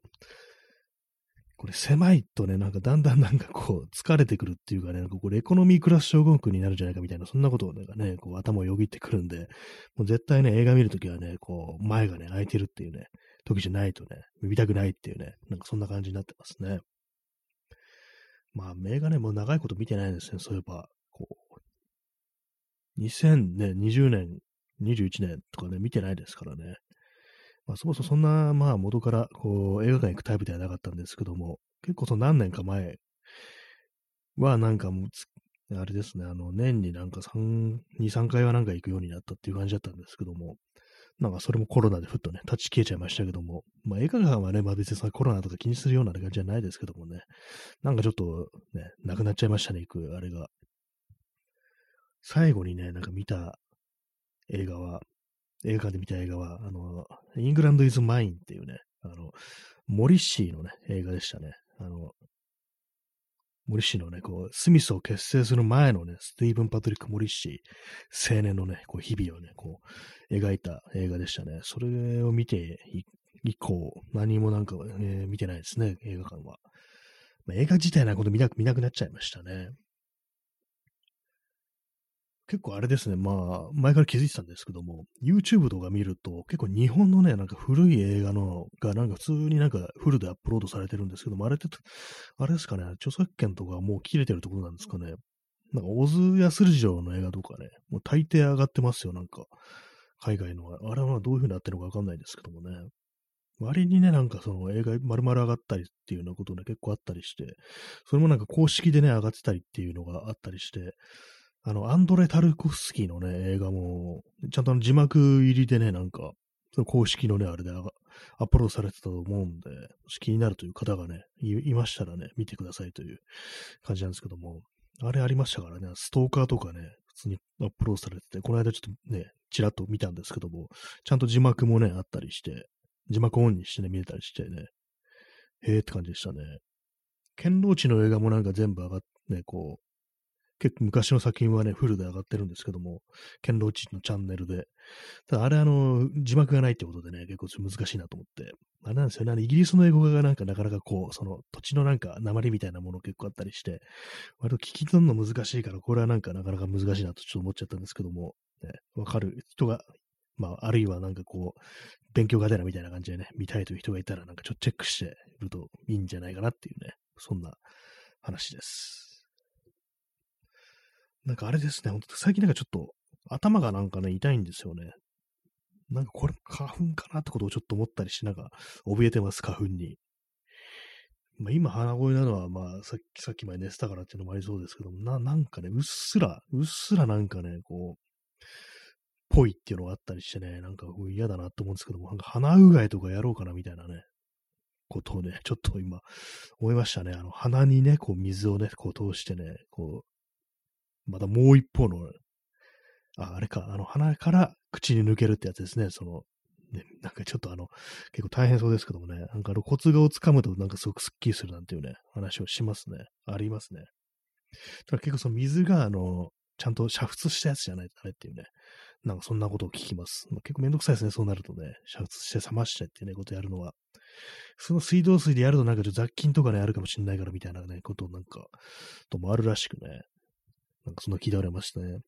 これ狭いとね、なんかだんだんなんかこう疲れてくるっていうかね、なんかこれエコノミークラス症候群になるんじゃないかみたいな、そんなことをなんかね、こう頭をよぎってくるんで、もう絶対ね、映画見るときはね、こう前がね、空いてるっていうね、時じゃないとね、見たくないっていうね、なんかそんな感じになってますね。まあ、映画ね、も長いこと見てないんですね、そういえば、こう、2020年、21年とかね、見てないですからね。まあ、そもそもそんな、まあ、元から、こう、映画館行くタイプではなかったんですけども、結構その何年か前は、なんかもう、あれですね、あの、年になんか3、2、3回はなんか行くようになったっていう感じだったんですけども、なんかそれもコロナでふっとね、立ち消えちゃいましたけども、まあ映画館はね、まあ別にさ、コロナとか気にするような感じじゃないですけどもね、なんかちょっとね、なくなっちゃいましたね、行く、あれが。最後にね、なんか見た映画は、映画館で見た映画は、あの、イングランド・イズ・マインっていうね、あの、モリッシーのね、映画でしたね。あの、モリッシーのね、こう、スミスを結成する前のね、スティーブン・パトリック・モリッシー青年のね、こう、日々をね、こう、描いた映画でしたね。それを見て以降、何もなんか、ね、見てないですね、映画館は。まあ、映画自体なこと見なく見なくなっちゃいましたね。結構あれですね、まあ、前から気づいてたんですけども、YouTube とか見ると、結構日本のね、なんか古い映画のが、なんか普通になんかフルでアップロードされてるんですけども、あれって、あれですかね、著作権とかもう切れてるところなんですかね。なんか、小津安二郎の映画とかね、もう大抵上がってますよ、なんか。海外の。あれはどういう風になってるのかわかんないですけどもね。割にね、なんかその映画丸々上がったりっていうようなことね、結構あったりして、それもなんか公式でね、上がってたりっていうのがあったりして、あの、アンドレ・タルコフスキーのね、映画も、ちゃんとあの字幕入りでね、なんか、その公式のね、あれでアップロードされてたと思うんで、もし気になるという方がねい、いましたらね、見てくださいという感じなんですけども、あれありましたからね、ストーカーとかね、普通にアップロードされてて、この間ちょっとね、ちらっと見たんですけども、ちゃんと字幕もね、あったりして、字幕オンにしてね、見れたりしてね、へえって感じでしたね。剣道地の映画もなんか全部上がって、ね、こう、結構昔の作品はね、フルで上がってるんですけども、剣道地のチャンネルで。ただあれあの、字幕がないってことでね、結構難しいなと思って。あれなんですよね、イギリスの英語がなんかなかなかこう、その土地のなんか鉛みたいなもの結構あったりして、割と聞き取るの難しいから、これはなんかなかなか難しいなとちょっと思っちゃったんですけども、ね、わかる人が、まあ、あるいはなんかこう、勉強が出なみたいな感じでね、見たいという人がいたら、なんかちょっとチェックしてるといいんじゃないかなっていうね、そんな話です。なんかあれですね、ほんと最近なんかちょっと頭がなんかね、痛いんですよね。なんかこれ花粉かなってことをちょっと思ったりし、なんか怯えてます、花粉に。まあ、今鼻声なのは、まあさっき、さっき前寝てたからっていうのもありそうですけども、な、なんかね、うっすら、うっすらなんかね、こう、ぽいっていうのがあったりしてね、なんか嫌だなって思うんですけども、なんか鼻うがいとかやろうかなみたいなね、ことをね、ちょっと今思いましたね。あの、鼻にね、こう水をね、こう通してね、こう、またもう一方の、あ、あれか、あの、鼻から口に抜けるってやつですね。その、ね、なんかちょっとあの、結構大変そうですけどもね、なんかあの、コツがをつかむとなんかすごくスッキリするなんていうね、話をしますね。ありますね。ただ結構その水があの、ちゃんと煮沸したやつじゃないとダメっていうね、なんかそんなことを聞きます。まあ、結構めんどくさいですね、そうなるとね、煮沸して冷ましてっていうね、ことやるのは。その水道水でやるとなんか雑菌とかね、あるかもしれないからみたいなね、ことなんか、ともあるらしくね、なんかそんな聞いておりましたね。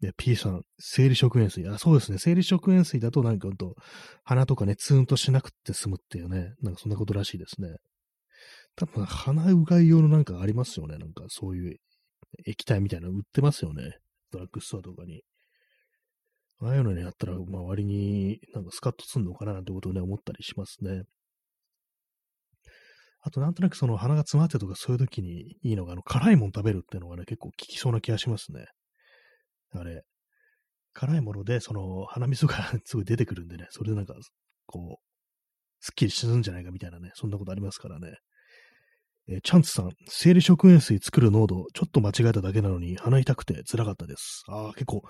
で、P さん、生理食塩水。あ、そうですね。生理食塩水だとなんかほんと、鼻とかね、ツーンとしなくって済むっていうね、なんかそんなことらしいですね。多分、鼻うがい用のなんかありますよね。なんかそういう液体みたいなの売ってますよね。ドラッグストアとかに。ああいうのにやったら、まあ割になんかスカッとすんのかななんてことをね、思ったりしますね。あとなんとなくその鼻が詰まってとかそういう時にいいのが、あの、辛いもん食べるっていうのがね、結構効きそうな気がしますね。あれ、辛いもので、その鼻水がすごい出てくるんでね、それでなんか、こう、すっきりするんじゃないかみたいなね、そんなことありますからね。えー、チャンツさん、生理食塩水作る濃度、ちょっと間違えただけなのに鼻痛くて辛かったです。ああ、結構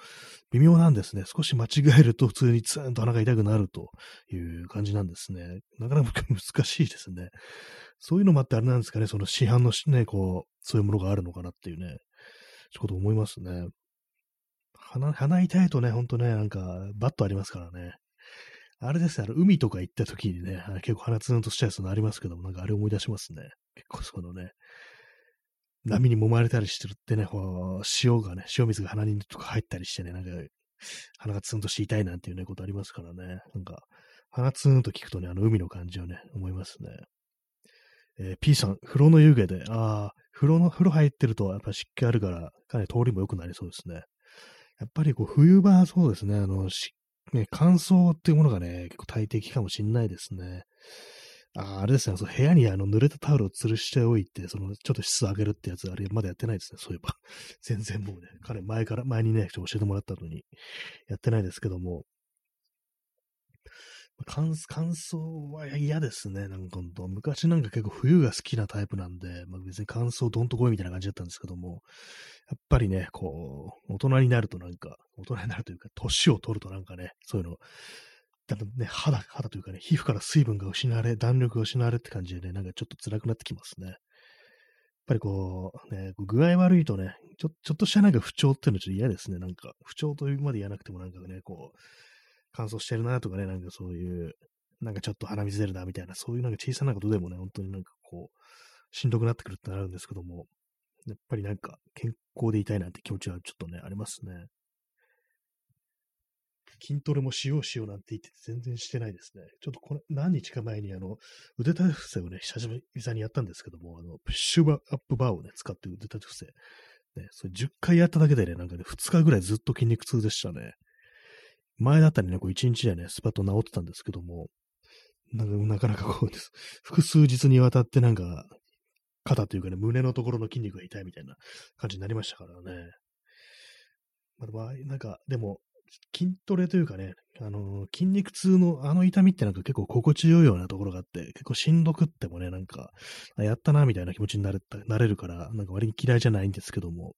微妙なんですね。少し間違えると普通にツーンと鼻が痛くなるという感じなんですね。なかなか難しいですね。そういうのもあってあれなんですかね、その市販のね、こう、そういうものがあるのかなっていうね、ちょっと思いますね。鼻、鼻痛いとね、ほんとね、なんか、バットありますからね。あれですね、あの海とか行った時にね、結構鼻ツーンとしたやつのありますけども、なんかあれ思い出しますね。結構そのね、波に揉まれたりしてるってね、こう塩がね、塩水が鼻にとか入ったりしてね、なんか、鼻がツンとして痛いなんていうね、ことありますからね。なんか、鼻ツーンと聞くとね、あの海の感じをね、思いますね。えー、P さん、風呂の湯気で、ああ、風呂の、風呂入ってるとやっぱ湿気あるから、かなり通りも良くなりそうですね。やっぱりこう冬場はそうですね、あの、ね、乾燥っていうものがね、結構大敵かもしんないですね。ああれですね、その部屋にあの濡れたタオルを吊るしておいて、そのちょっと湿度上げるってやつ、あれまだやってないですね、そういえば。全然もうね、彼前から、前にね、教えてもらったのに、やってないですけども、乾燥は嫌ですね、なんか本当。昔なんか結構冬が好きなタイプなんで、まあ、別に乾燥どんとこいみたいな感じだったんですけども、やっぱりね、こう、大人になるとなんか、大人になるというか、年を取るとなんかね、そういうの、多分ね、肌、肌というかね、皮膚から水分が失われ、弾力が失われって感じでね、なんかちょっと辛くなってきますね。やっぱりこう、ね、具合悪いとね、ちょ、ちょっとしたなんか不調っていうのはちょっと嫌ですね。なんか、不調というまで言わなくてもなんかね、こう、乾燥してるなとかね、なんかそういう、なんかちょっと鼻水出るなみたいな、そういうなんか小さなことでもね、本当になんかこう、しんどくなってくるってなるんですけども、やっぱりなんか健康でいたいなって気持ちはちょっとね、ありますね。筋トレもしようしようなんて言って全然してないですね。ちょっとこれ何日か前にあの、腕立て伏せをね、久しぶりにやったんですけども、あの、プッシュアップバーをね、使って腕立て伏せ。ね、それ10回やっただけでね、なんかね、2日ぐらいずっと筋肉痛でしたね。前だったらね、こう1日でね、スパッと治ってたんですけども、なんかなかなかこうです。複数日にわたってなんか、肩というかね、胸のところの筋肉が痛いみたいな感じになりましたからね。まあ、なんか、でも、筋トレというかね、あの、筋肉痛のあの痛みってなんか結構心地よいようなところがあって、結構しんどくってもね、なんか、やったなみたいな気持ちになれたなれるから、なんか割に嫌いじゃないんですけども、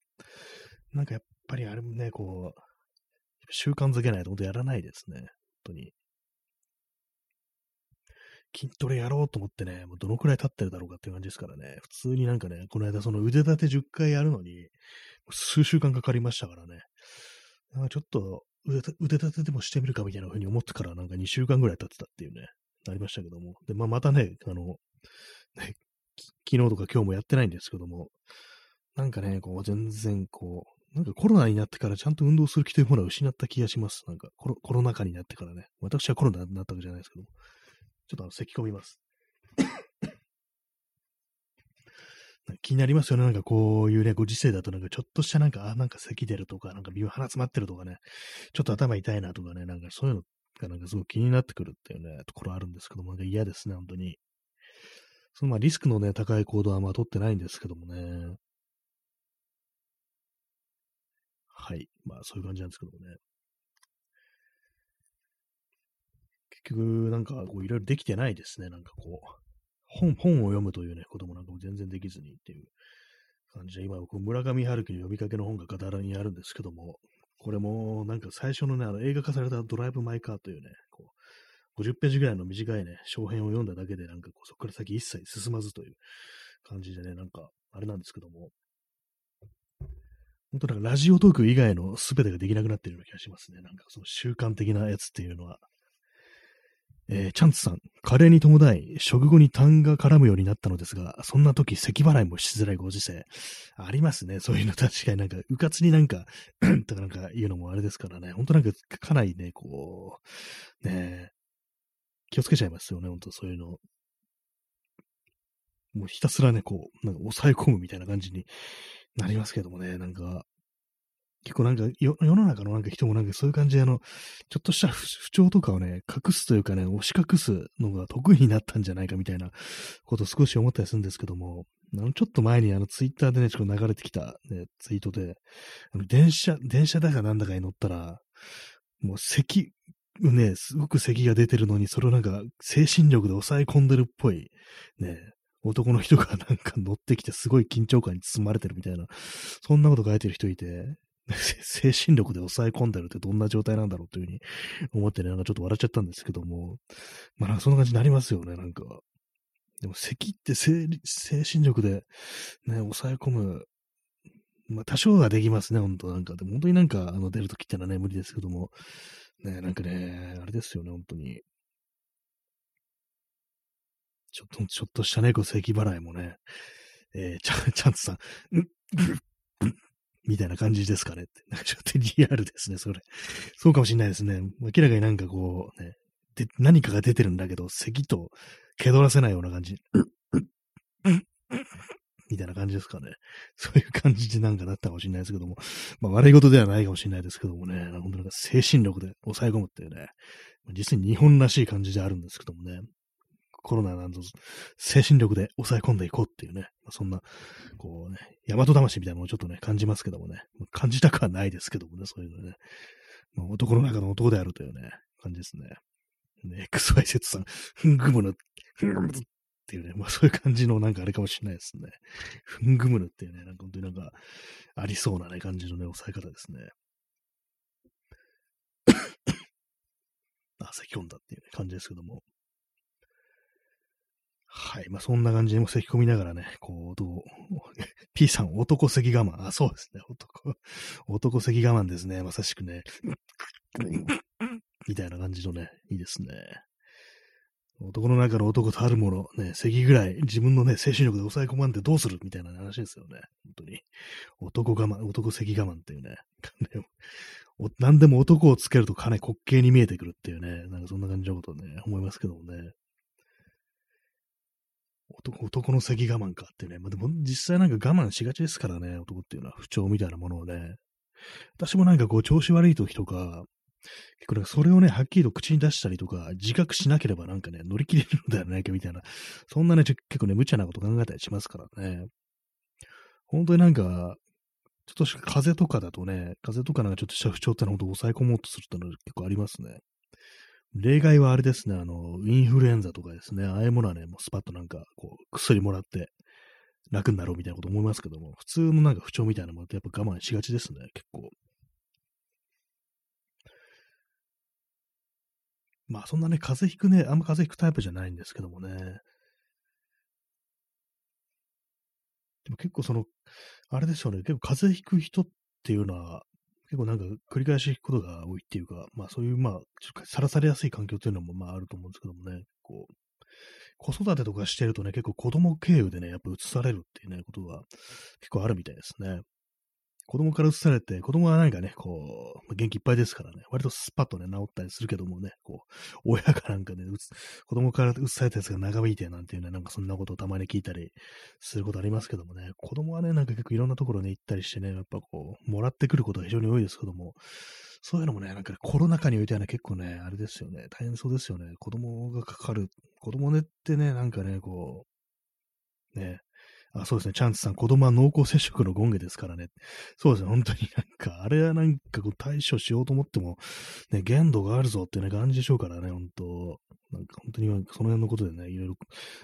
なんかやっぱりあれもね、こう、習慣づけないと本当やらないですね。本当に。筋トレやろうと思ってね、もうどのくらい経ってるだろうかっていう感じですからね。普通になんかね、この間その腕立て10回やるのに、数週間かかりましたからね。なんかちょっと腕立てでもしてみるかみたいな風に思ってからなんか2週間ぐらい経ってたっていうね、なりましたけども。で、まあ、またね、あの、ね、昨日とか今日もやってないんですけども、なんかね、こう全然こう、なんかコロナになってからちゃんと運動する気というものは失った気がします。なんかコロコロナ禍になってからね。私はコロナになったわけじゃないですけども。ちょっとあの、咳込みます。気になりますよね。なんかこういうね、ご時世だとなんかちょっとしたなんか、あ、なんか咳出るとか、なんか鼻詰まってるとかね、ちょっと頭痛いなとかね、なんかそういうのがなんかすごく気になってくるっていうね、ところあるんですけども、なんか嫌ですね、本当に。そのまあリスクのね、高い行動はまあ取ってないんですけどもね。はい。まあ、そういう感じなんですけどもね。結局、なんか、こう、いろいろできてないですね。なんかこう、本、本を読むというね、こともなんかも全然できずにっていう感じで、今、村上春樹の呼びかけの本が語らにあるんですけども、これも、なんか最初のね、あの映画化されたドライブ・マイ・カーというね、こう、50ページぐらいの短いね、小編を読んだだけで、なんかこう、そこから先一切進まずという感じでね、なんか、あれなんですけども、本当なんかラジオトーク以外の全てができなくなってるような気がしますね。なんかその習慣的なやつっていうのは。えー、チャンツさん、カレーに伴い、食後に痰が絡むようになったのですが、そんな時、咳払いもしづらいご時世。ありますね。そういうの確かになんか、うかつになんか とかなんか言うのもあれですからね。本当なんか、かなりね、こう、ね気をつけちゃいますよね。本当そういうの。もうひたすらね、こう、なんか抑え込むみたいな感じになりますけどもね、なんか、結構なんか世の中のなんか人もなんかそういう感じであの、ちょっとした不調とかをね、隠すというかね、押し隠すのが得意になったんじゃないかみたいなことを少し思ったりするんですけども、あの、ちょっと前にあのツイッターでね、ちょっと流れてきた、ね、ツイートで、あの電車、電車だかなんだかに乗ったら、もう咳、ね、すごく咳が出てるのに、それをなんか精神力で抑え込んでるっぽい、ね、男の人がなんか乗ってきてすごい緊張感に包まれてるみたいな、そんなこと書いてる人いて、精神力で抑え込んでるってどんな状態なんだろうというふうに思ってね、なんかちょっと笑っちゃったんですけども、まあなんかそんな感じになりますよね、なんか。でも咳って精神力でね、抑え込む。まあ多少はできますね、本当なんか。でも本当になんかあの出るときってのはね、無理ですけども。ね、なんかね、あれですよね、本当に。ちょっと、ちょっとしたね、こう、咳払いもね、えー、ちゃん、ちゃんとさん、ん、みたいな感じですかねって。なんかちょっとリアルですね、それ。そうかもしんないですね。明らかになんかこう、ね、で、何かが出てるんだけど、咳と、気取らせないような感じ。みたいな感じですかね。そういう感じでなんかなったかもしれないですけども。まあ、悪いことではないかもしれないですけどもね。本当なんか精神力で抑え込むっていうね。実に日本らしい感じであるんですけどもね。コロナなんぞ精神力で抑え込んでいこうっていうね、ま、そんな、こうね、大和魂みたいなのをちょっとね、感じますけどもね、感じたくはないですけどもね、そういうのね、まあ、男の中の男であるというね、感じですね。ね、XYZ さん、ふんぐむぬ、ふんぐむっていうね、まあそういう感じのなんかあれかもしれないですね。ふんぐむぬっていうね、なんか本当になんか、ありそうなね、感じのね、抑え方ですね。あ、咳込んだっていう、ね、感じですけども。はい。まあ、そんな感じでも咳込みながらね、こう、どう、P さん、男咳我慢。あ、そうですね。男、男咳我慢ですね。まさしくね。みたいな感じのね、いいですね。男の中の男とあるもの、ね、咳ぐらい自分のね、精神力で抑え込まんでどうするみたいな話ですよね。本当に。男我慢、男咳我慢っていうね。何でも男をつけると金滑稽に見えてくるっていうね、なんかそんな感じのことをね、思いますけどもね。男男の咳我慢かってね。まあ、でも実際なんか我慢しがちですからね、男っていうのは不調みたいなものをね。私もなんかこう調子悪い時とか、結構なんかそれをね、はっきりと口に出したりとか、自覚しなければなんかね、乗り切れるのではないかみたいな、そんなね、結構ね、無茶なこと考えたりしますからね。本当になんか、ちょっとしか風邪とかだとね、風邪とかなんかちょっとした不調ってのを抑え込もうとするってのは結構ありますね。例外はあれですね、あの、インフルエンザとかですね、ああいうものはね、もうスパッとなんか、こう、薬もらって楽になろうみたいなこと思いますけども、普通のなんか不調みたいなものってやっぱ我慢しがちですね、結構。まあそんなね、風邪ひくね、あんま風邪ひくタイプじゃないんですけどもね。でも結構その、あれでしょうね、結構風邪ひく人っていうのは、結構なんか繰り返し聞くことが多いっていうか、まあそういうまあ、ちょっとさらされやすい環境というのもまああると思うんですけどもね、こう、子育てとかしてるとね、結構子供経由でね、やっぱ移されるっていうね、ことが結構あるみたいですね。子供から移されて、子供は何かね、こう、元気いっぱいですからね、割とスパッとね、治ったりするけどもね、こう、親がなんかね、子供から移されたやつが長引いてなんていうね、なんかそんなことをたまに聞いたりすることありますけどもね、子供はね、なんか結構いろんなところね、行ったりしてね、やっぱこう、もらってくることが非常に多いですけども、そういうのもね、なんかコロナ禍においてはね、結構ね、あれですよね、大変そうですよね。子供がかかる、子供ねってね、なんかね、こう、ね、あ、そうですね。チャンツさん、子供は濃厚接触の権下ですからね。そうですね。本当になんか、あれはなんかこう対処しようと思っても、ね、限度があるぞってね、感じでしょうからね、本当なんか本当にその辺のことでね、いろいろ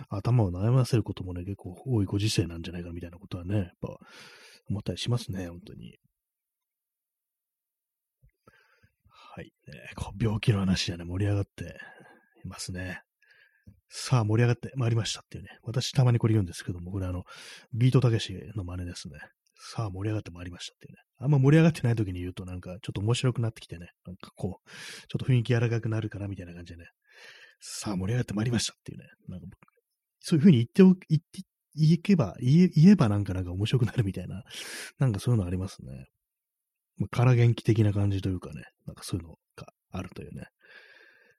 頭を悩ませることもね、結構多いご時世なんじゃないかみたいなことはね、やっぱ思ったりしますね、本当に。はい。ね、病気の話でね、盛り上がっていますね。さあ、盛り上がってまいりましたっていうね。私たまにこれ言うんですけども、これあの、ビートたけしの真似ですね。さあ、盛り上がってまいりましたっていうね。あんま盛り上がってない時に言うとなんかちょっと面白くなってきてね。なんかこう、ちょっと雰囲気柔らかくなるからみたいな感じでね。さあ、盛り上がってまいりましたっていうね。なんかそういう風に言ってお、言って、言えば、言え、言えばなんかなんか面白くなるみたいな、なんかそういうのありますね。まあ、空元気的な感じというかね、なんかそういうのがあるというね、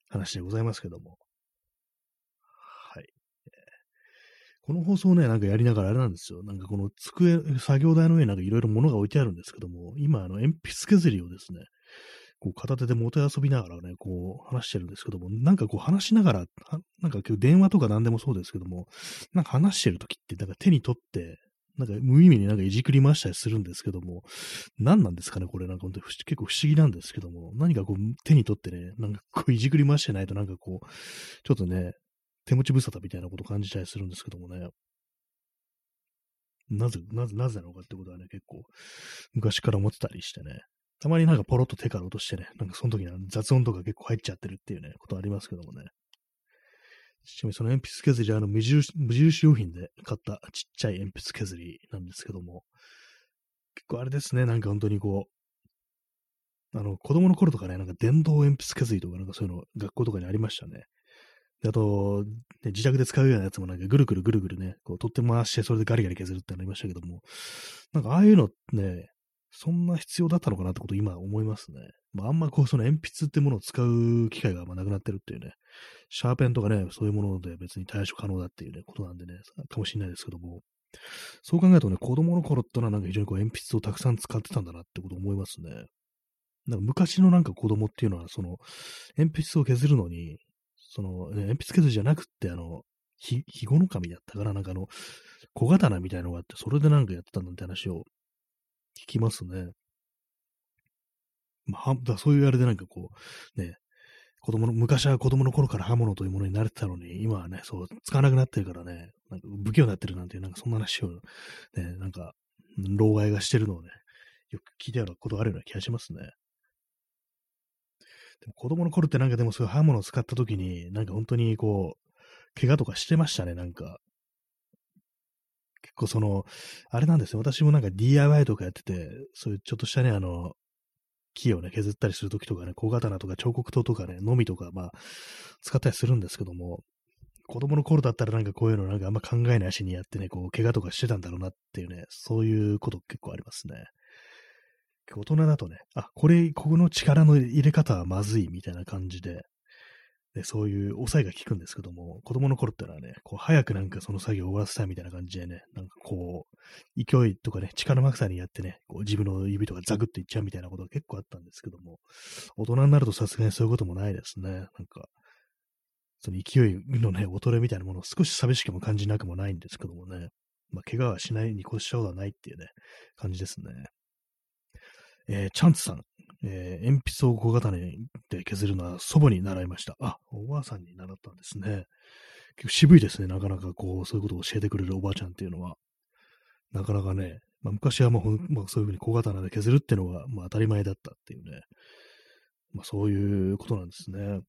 話でございますけども。この放送ね、なんかやりながらあれなんですよ。なんかこの机、作業台の上になんかいろいろ物が置いてあるんですけども、今、あの、鉛筆削りをですね、こう片手でもて遊びながらね、こう話してるんですけども、なんかこう話しながら、なんか今日電話とか何でもそうですけども、なんか話してるときって、なんか手に取って、なんか無意味になんかいじくり回したりするんですけども、何なんですかね、これなんか本当結構不思議なんですけども、何かこう手に取ってね、なんかこういじくり回してないとなんかこう、ちょっとね、手持ち無沙汰みたいなことを感じたりするんですけどもね。なぜ、なぜ、なぜなのかってことはね、結構昔から思ってたりしてね。たまになんかポロッと手から落としてね、なんかその時には雑音とか結構入っちゃってるっていうね、ことありますけどもね。ちなみにその鉛筆削り、あの無印、無印良品で買ったちっちゃい鉛筆削りなんですけども、結構あれですね、なんか本当にこう、あの、子供の頃とかね、なんか電動鉛筆削りとかなんかそういうの学校とかにありましたね。あと、ね、自宅で使うようなやつもなんかぐるぐるぐるぐるね、こう取って回してそれでガリガリ削るってなりましたけども、なんかああいうのね、そんな必要だったのかなってことを今思いますね。まあ、あんまこうその鉛筆ってものを使う機会がまなくなってるっていうね、シャーペンとかね、そういうもので別に対処可能だっていうね、ことなんでね、かもしれないですけども、そう考えるとね、子供の頃ってのはなんか非常にこう鉛筆をたくさん使ってたんだなってことを思いますね。なんか昔のなんか子供っていうのは、その、鉛筆を削るのに、その、鉛筆削りじゃなくって、あの、ひ、ひごの神だったから、なんかあの、小刀みたいのがあって、それでなんかやってたなんて話を聞きますね。まあ、だそういうあれでなんかこう、ね、子供の、昔は子供の頃から刃物というものに慣れてたのに、今はね、そう、使わなくなってるからね、なんか不器用になってるなんていう、なんかそんな話を、ね、なんか、老害がしてるのをね、よく聞いたようなことがあるような気がしますね。子供の頃ってなんかでもそういう刃物を使った時に、なんか本当にこう、怪我とかしてましたね、なんか。結構その、あれなんですよ。私もなんか DIY とかやってて、そういうちょっとしたね、あの、木をね、削ったりするときとかね、小刀とか彫刻刀とかね、のみとか、まあ、使ったりするんですけども、子供の頃だったらなんかこういうのなんかあんま考えないしにやってね、こう、怪我とかしてたんだろうなっていうね、そういうこと結構ありますね。大人だとね、あ、これ、ここの力の入れ方はまずいみたいな感じで、でそういう抑えが効くんですけども、子供の頃ってのはね、こう早くなんかその作業を終わらせたいみたいな感じでね、なんかこう、勢いとかね、力まくさにやってね、こう自分の指とかザクッといっちゃうみたいなことが結構あったんですけども、大人になるとさすがにそういうこともないですね。なんか、その勢いのね、衰えみたいなものを少し寂しくも感じなくもないんですけどもね、まあ、怪我はしないに越したことはないっていうね、感じですね。えー、チャンツさん、えー、鉛筆を小刀で削るのは祖母に習いました。あ、おばあさんに習ったんですね。結構渋いですね。なかなかこう、そういうことを教えてくれるおばあちゃんっていうのは。なかなかね、まあ、昔はもう、まあ、そういうふうに小刀で削るっていうのが、まあ、当たり前だったっていうね。まあ、そういうことなんですね。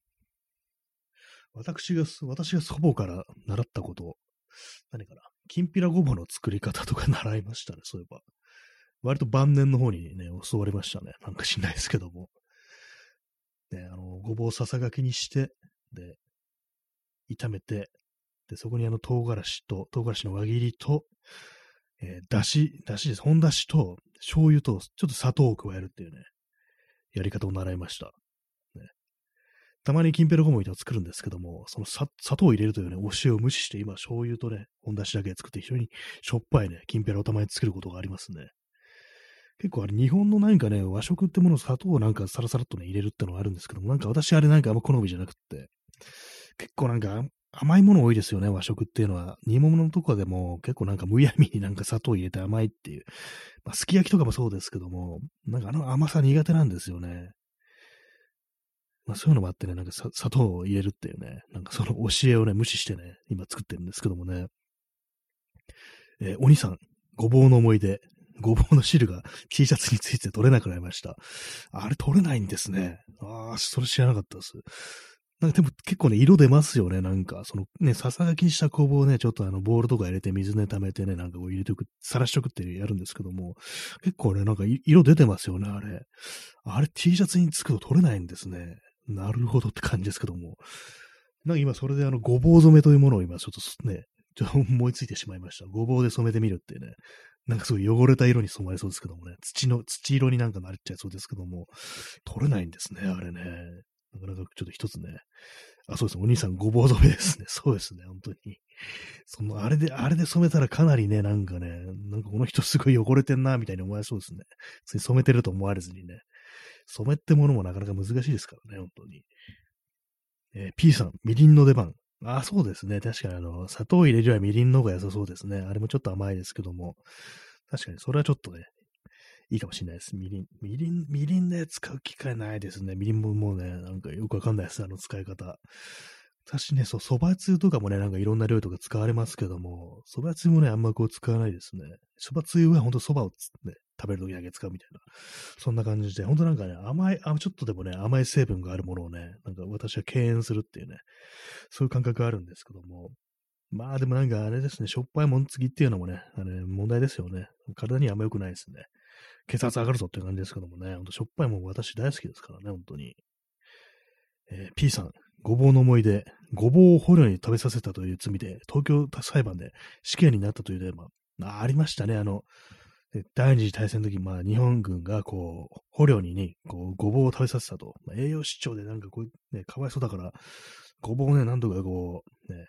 私が、私が祖母から習ったこと、何かな、きんぴらごぼうの作り方とか習いましたね、そういえば。割と晩年の方にね、教わりましたね。なんか知んないですけども。ね、あの、ごぼうささがきにして、で、炒めて、で、そこにあの、唐辛子と、唐辛子の輪切りと、えー、だし、だしです。本だしと、醤油と、ちょっと砂糖を加えるっていうね、やり方を習いました。ね、たまにきんぺらごも炒を作るんですけども、その砂糖を入れるというね、お塩を無視して、今、醤油とね、本だしだけ作って非常にしょっぱいね、きんぺらをたまに作ることがありますね。結構あれ日本のなんかね、和食ってもの砂糖をなんかサラサラっとね、入れるってのがあるんですけども、なんか私あれなんかあんま好みじゃなくって、結構なんか甘いもの多いですよね、和食っていうのは。煮物のとこでも結構なんかむやみになんか砂糖入れて甘いっていう。まあ、すき焼きとかもそうですけども、なんかあの甘さ苦手なんですよね。まあそういうのもあってね、なんか砂糖を入れるっていうね、なんかその教えをね、無視してね、今作ってるんですけどもね。えー、お兄さん、ごぼうの思い出、ごぼうの汁が T シャツについて取れなくなりました。あれ取れないんですね。ああ、それ知らなかったです。なんかでも結構ね、色出ますよね、なんか。そのね、ささがきにしたごぼうをね、ちょっとあの、ボールとか入れて水ね溜めてね、なんかこう入れておく、さらしとくってやるんですけども、結構ね、なんか色出てますよね、あれ。あれ T シャツにつくと取れないんですね。なるほどって感じですけども。なんか今それであの、ごぼう染めというものを今ちょっとね、ちょっと思いついてしまいました。ごぼうで染めてみるってね。なんかすごい汚れた色に染まりそうですけどもね。土の、土色になんかなっちゃいそうですけども。取れないんですね、あれね。なかなかちょっと一つね。あ、そうですね。お兄さん、ごぼう染めですね。そうですね、本当に。その、あれで、あれで染めたらかなりね、なんかね、なんかこの人すごい汚れてんな、みたいに思われそうですね。染めてると思われずにね。染めってものもなかなか難しいですからね、本当に。えー、P さん、みりんの出番。あ、そうですね。確かにあの、砂糖入れるよりはみりんの方が良さそうですね。あれもちょっと甘いですけども。確かにそれはちょっとね、いいかもしれないです。みりん、みりん、みりんで使う機会ないですね。みりんももうね、なんかよくわかんないです。あの使い方。私ね、そう、蕎麦つゆとかもね、なんかいろんな料理とか使われますけども、蕎麦つゆもね、あんまこう使わないですね。蕎麦つゆはほんと蕎麦をね、食べるときだけ使うみたいな。そんな感じで、ほんとなんかね、甘い、あちょっとでもね、甘い成分があるものをね、なんか私は敬遠するっていうね、そういう感覚があるんですけども、まあでもなんかあれですね、しょっぱいもんつぎっていうのもね、あれ問題ですよね。体にあんま良くないですね。血圧上がるぞっていう感じですけどもね、ほんとしょっぱいもん私大好きですからね、本当に。えー、P さん、ごぼうの思い出、ごぼうを捕虜に食べさせたという罪で、東京裁判で死刑になったというテーマ、あありましたね。あの、で第二次大戦の時、まあ、日本軍が、こう、捕虜にね、こう、ごぼうを食べさせたと。まあ、栄養失調でなんかこう、ね、かわいそうだから、ごぼうをね、何とかこう、ね、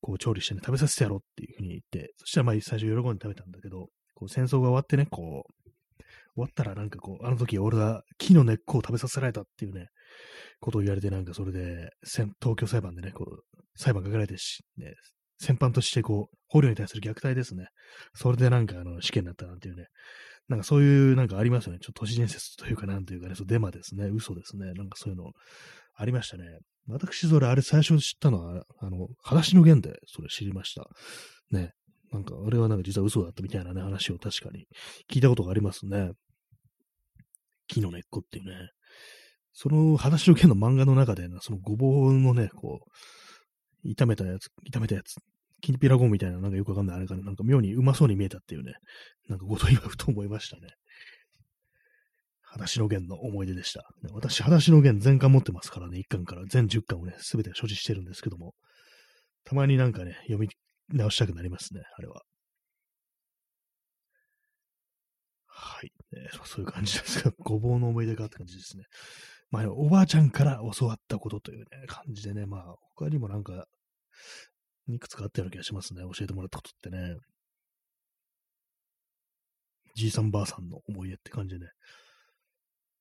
こう調理してね、食べさせてやろうっていうふうに言って、そしたらまあ最初喜んで食べたんだけど、こう戦争が終わってね、こう、終わったらなんかこう、あの時俺は木の根っこを食べさせられたっていうね、ことを言われて、なんかそれで、東京裁判でね、こう、裁判かけられてし、ね、戦犯としてこう、捕虜に対する虐待ですね。それでなんかあの、死刑になったなんていうね、なんかそういうなんかありますよね。ちょっと都市伝説というかなんというかね、そうデマですね。嘘ですね。なんかそういうのありましたね。私それあれ最初知ったのは、あの、裸足の弦でそれ知りました。ね。なんかあれはなんか実は嘘だったみたいなね、話を確かに聞いたことがありますね。木の根っこっていうね。その、裸足の剣の漫画の中で、そのごぼうのね、こう、炒めたやつ、炒めたやつ、きんぴらごんみたいな、なんかよくわかんないあれかな、なんか妙にうまそうに見えたっていうね、なんかこと今ふと思いましたね。裸足の弦の思い出でした。私、裸足の弦全巻持ってますからね、1巻から全10巻をね、すべて所持してるんですけども、たまになんかね、読み直したくなりますね、あれは。はい。えー、そういう感じですが、ごぼうの思い出かって感じですね。まあ、おばあちゃんから教わったことというね、感じでね、まあ、他にもなんか、いくつかあったような気がしますね。教えてもらったことってね。じいさんばあさんの思い出って感じでね。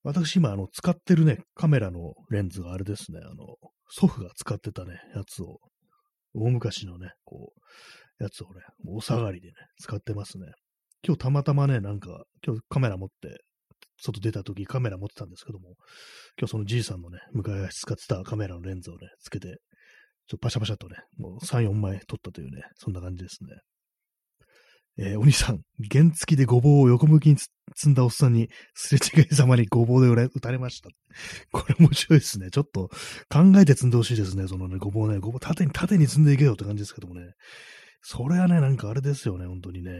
私今、あの、使ってるね、カメラのレンズがあれですね、あの、祖父が使ってたね、やつを、大昔のね、こう、やつをね、お下がりでね、使ってますね。今日たまたまね、なんか、今日カメラ持って、外出た時カメラ持ってたんですけども、今日そのじいさんのね、昔使ってたカメラのレンズをね、つけて、ちょっとパシャパシャとね、もう3、4枚撮ったというね、そんな感じですね。えー、お兄さん、原付きでごぼうを横向きに積んだおっさんに、すれ違いざまにごぼうで撃たれました。これ面白いですね。ちょっと考えて積んでほしいですね。そのね、ごぼうね、ごぼう縦に縦に積んでいけよって感じですけどもね。それはね、なんかあれですよね、本当にね。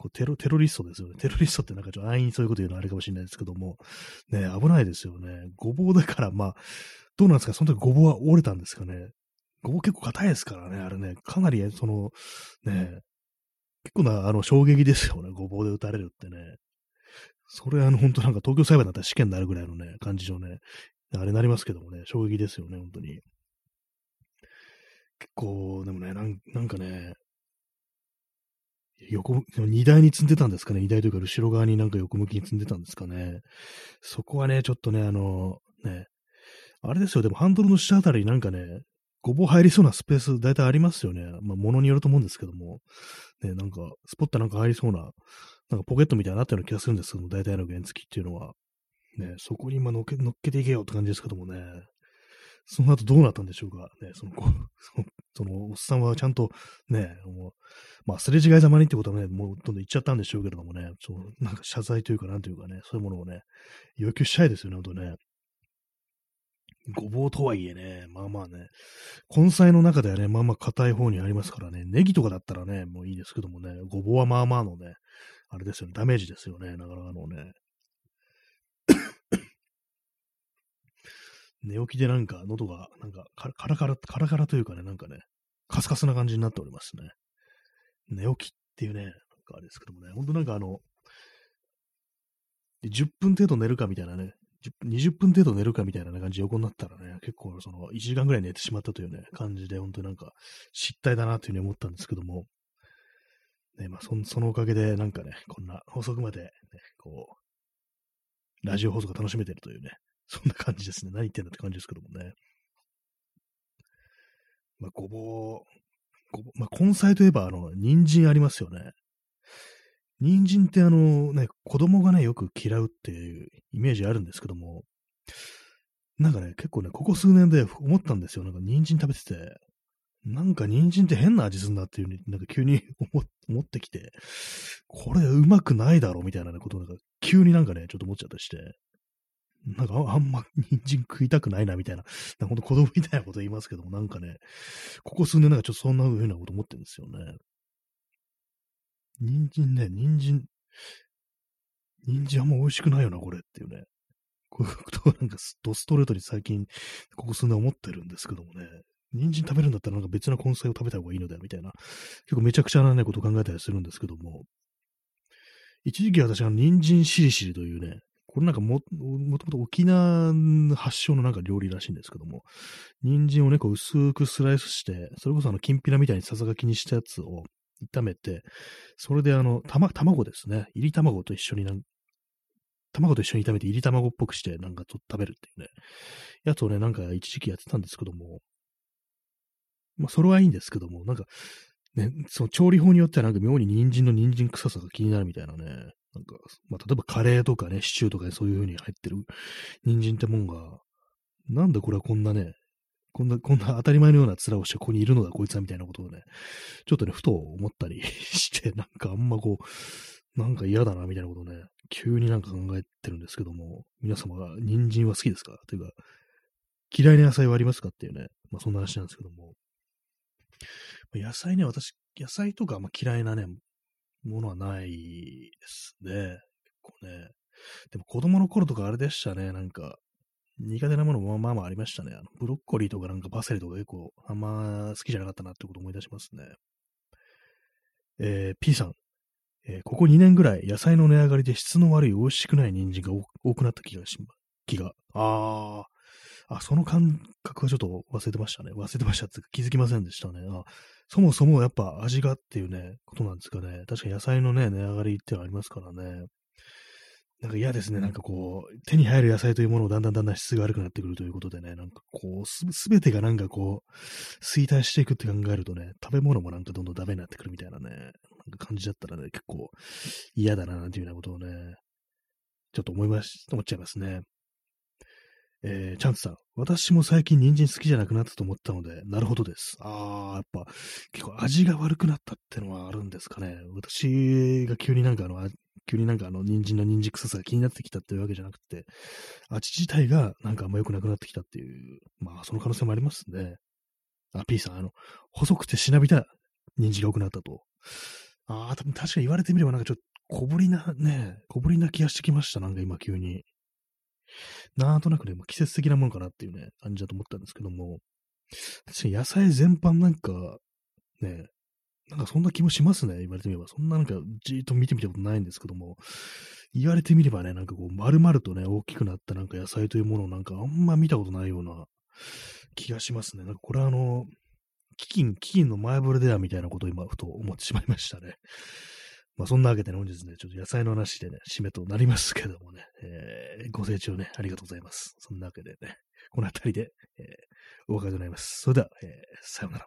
こうテロ、テロリストですよね。テロリストってなんかちょっと安易にそういうこと言うのはあれかもしれないですけども、ね、危ないですよね。ごぼうだから、まあ、どうなんですか？その時ごぼうは折れたんですかね？ごぼう結構硬いですからね、あれね。かなり、その、ね、結構な、あの、衝撃ですよね。ごぼうで撃たれるってね。それ、あの、本当なんか東京裁判だったら試験になるぐらいのね、感じのね、あれなりますけどもね、衝撃ですよね、本当に。結構、でもね、なんなんかね、横、荷台に積んでたんですかね？荷台というか後ろ側になんか横向きに積んでたんですかね？そこはね、ちょっとね、あの、ね、あれですよ、でもハンドルの下あたりになんかね、ごぼう入りそうなスペース大体ありますよね。まあ、ものによると思うんですけども、ね、なんか、スポットなんか入りそうな、なんかポケットみたいになったような気がするんですけども、大体の原付っていうのは。ね、そこに今乗っけ乗っけていけよって感じですけどもね。その後どうなったんでしょうか。ね、その、その、おっさんはちゃんと、ね、もう、まあ、すれ違いざまにってことはね、もうどんどん言っちゃったんでしょうけれどもね、そう、なんか謝罪というか、なんというかね、そういうものをね、要求したいですよね、ほんとね。ごぼうとはいえね、まあまあね、根菜の中ではね、まあまあ硬い方にありますからね、ネギとかだったらね、もういいですけどもね、ごぼうはまあまあのね、あれですよね、ダメージですよね、なかなかのね。寝起きでなんか喉が、なんかカラカラ、カラカラというかね、なんかね、カスカスな感じになっておりますね。寝起きっていうね、なんかあれですけどもね、ほんとなんかあの、10分程度寝るかみたいなね、20分程度寝るかみたいな感じで横になったらね、結構その1時間ぐらい寝てしまったというね、感じで、本当になんか失態だなというふうに思ったんですけども、ね、まあそ、そのおかげでなんかね、こんな遅くまで、ね、こう、ラジオ放送が楽しめてるというね、そんな感じですね。何言ってんだって感じですけどもね。まあ、ごぼう、ごぼう、まあ、根菜といえば、あの、人参ありますよね。人参ってあのね、子供がね、よく嫌うっていうイメージあるんですけども、なんかね、結構ね、ここ数年で思ったんですよ。なんか人参食べてて、なんか人参って変な味すんなっていうに、なんか急に 思ってきて、これうまくないだろうみたいなことなんか急になんかね、ちょっと思っちゃったりして、なんかあんま人参食いたくないなみたいな、なほんと子供みたいなこと言いますけども、なんかね、ここ数年なんかちょっとそんな風なこと思ってるんですよね。人参ね、人参、人参あんま美味しくないよな、これっていうね。こういうことをなんかドストレートに最近、ここ数年思ってるんですけどもね。人参食べるんだったらなんか別な根菜を食べた方がいいのだよ、みたいな。結構めちゃくちゃなね、ことを考えたりするんですけども。一時期私は人参しりしりというね、これなんかも、もともと沖縄発祥のなんか料理らしいんですけども、人参をね、こう薄くスライスして、それこそあの、きんぴらみたいにささがきにしたやつを炒めて、それであの、たま、卵ですね。入り卵と一緒になん卵と一緒に炒めて入り卵っぽくしてなんかと食べるっていうね、やつをね、なんか一時期やってたんですけども、まあそれはいいんですけども、なんか、ね、その調理法によってはなんか妙に人参の人参臭さが気になるみたいなね、なんか、まあ例えばカレーとかね、シチューとかそういう風に入ってる人参ってもんが、なんでこれはこんなね、こんな、こんな当たり前のような面をしてここにいるのだ、こいつは、みたいなことをね、ちょっとね、ふと思ったり して、なんかあんまこう、なんか嫌だな、みたいなことをね、急になんか考えてるんですけども、皆様が人参は好きですか？というか、嫌いな野菜はありますかっていうね、まあそんな話なんですけども、野菜ね、私、野菜とかまあ嫌いなね、ものはないですね。結構ね。でも子供の頃とかあれでしたね、なんか、苦手なものもまあまあありましたね。あのブロッコリーとかなんかパセリとか結構あんま好きじゃなかったなってこと思い出しますね。えー、P さん、えー、ここ2年ぐらい野菜の値上がりで質の悪い美味しくない人参が多くなった気がします、気が。ああ、あ、その感覚はちょっと忘れてましたね。忘れてましたって気づきませんでしたね。あそもそもやっぱ味がっていうね、ことなんですかね。確か野菜のね、値上がりってありますからね。なんか嫌ですね。なんかこう、手に入る野菜というものをだんだんだんだん質が悪くなってくるということでね、なんかこう、す、すべてがなんかこう、衰退していくって考えるとね、食べ物もなんかどんどんダメになってくるみたいなね、なんか感じだったらね、結構嫌だな、なんていうようなことをね、ちょっと思いまし、思っちゃいますね。えー、チャンツさん。私も最近人参好きじゃなくなったと思ったので、なるほどです。ああ、やっぱ結構味が悪くなったってのはあるんですかね。私が急になんかあの、急になんかあの、人参の人参臭さが気になってきたっていうわけじゃなくて、味自体がなんかあんま良くなくなってきたっていう、まあその可能性もありますね。あ、P さん、あの、細くてしなびた人参が良くなったと。ああ、多分確かに言われてみればなんかちょっと小ぶりなね、小ぶりな気がしてきました。なんか今急に。なんとなくね、季節的なものかなっていうね、感じだと思ったんですけども、確かに野菜全般なんか、ね、なんかそんな気もしますね、言われてみれば。そんななんかじーっと見てみたことないんですけども、言われてみればね、なんかこう、丸々とね、大きくなったなんか野菜というものをなんかあんま見たことないような気がしますね。なんかこれはあの、飢饉、飢饉の前触れではみたいなことを今、ふと思ってしまいましたね。まあ、そんなわけでね、本日ね、ちょっと野菜の話でね、締めとなりますけどもね、えー、ご清聴ね、ありがとうございます。そんなわけでね、この辺りで、えー、お別れとなります。それでは、えー、さようなら。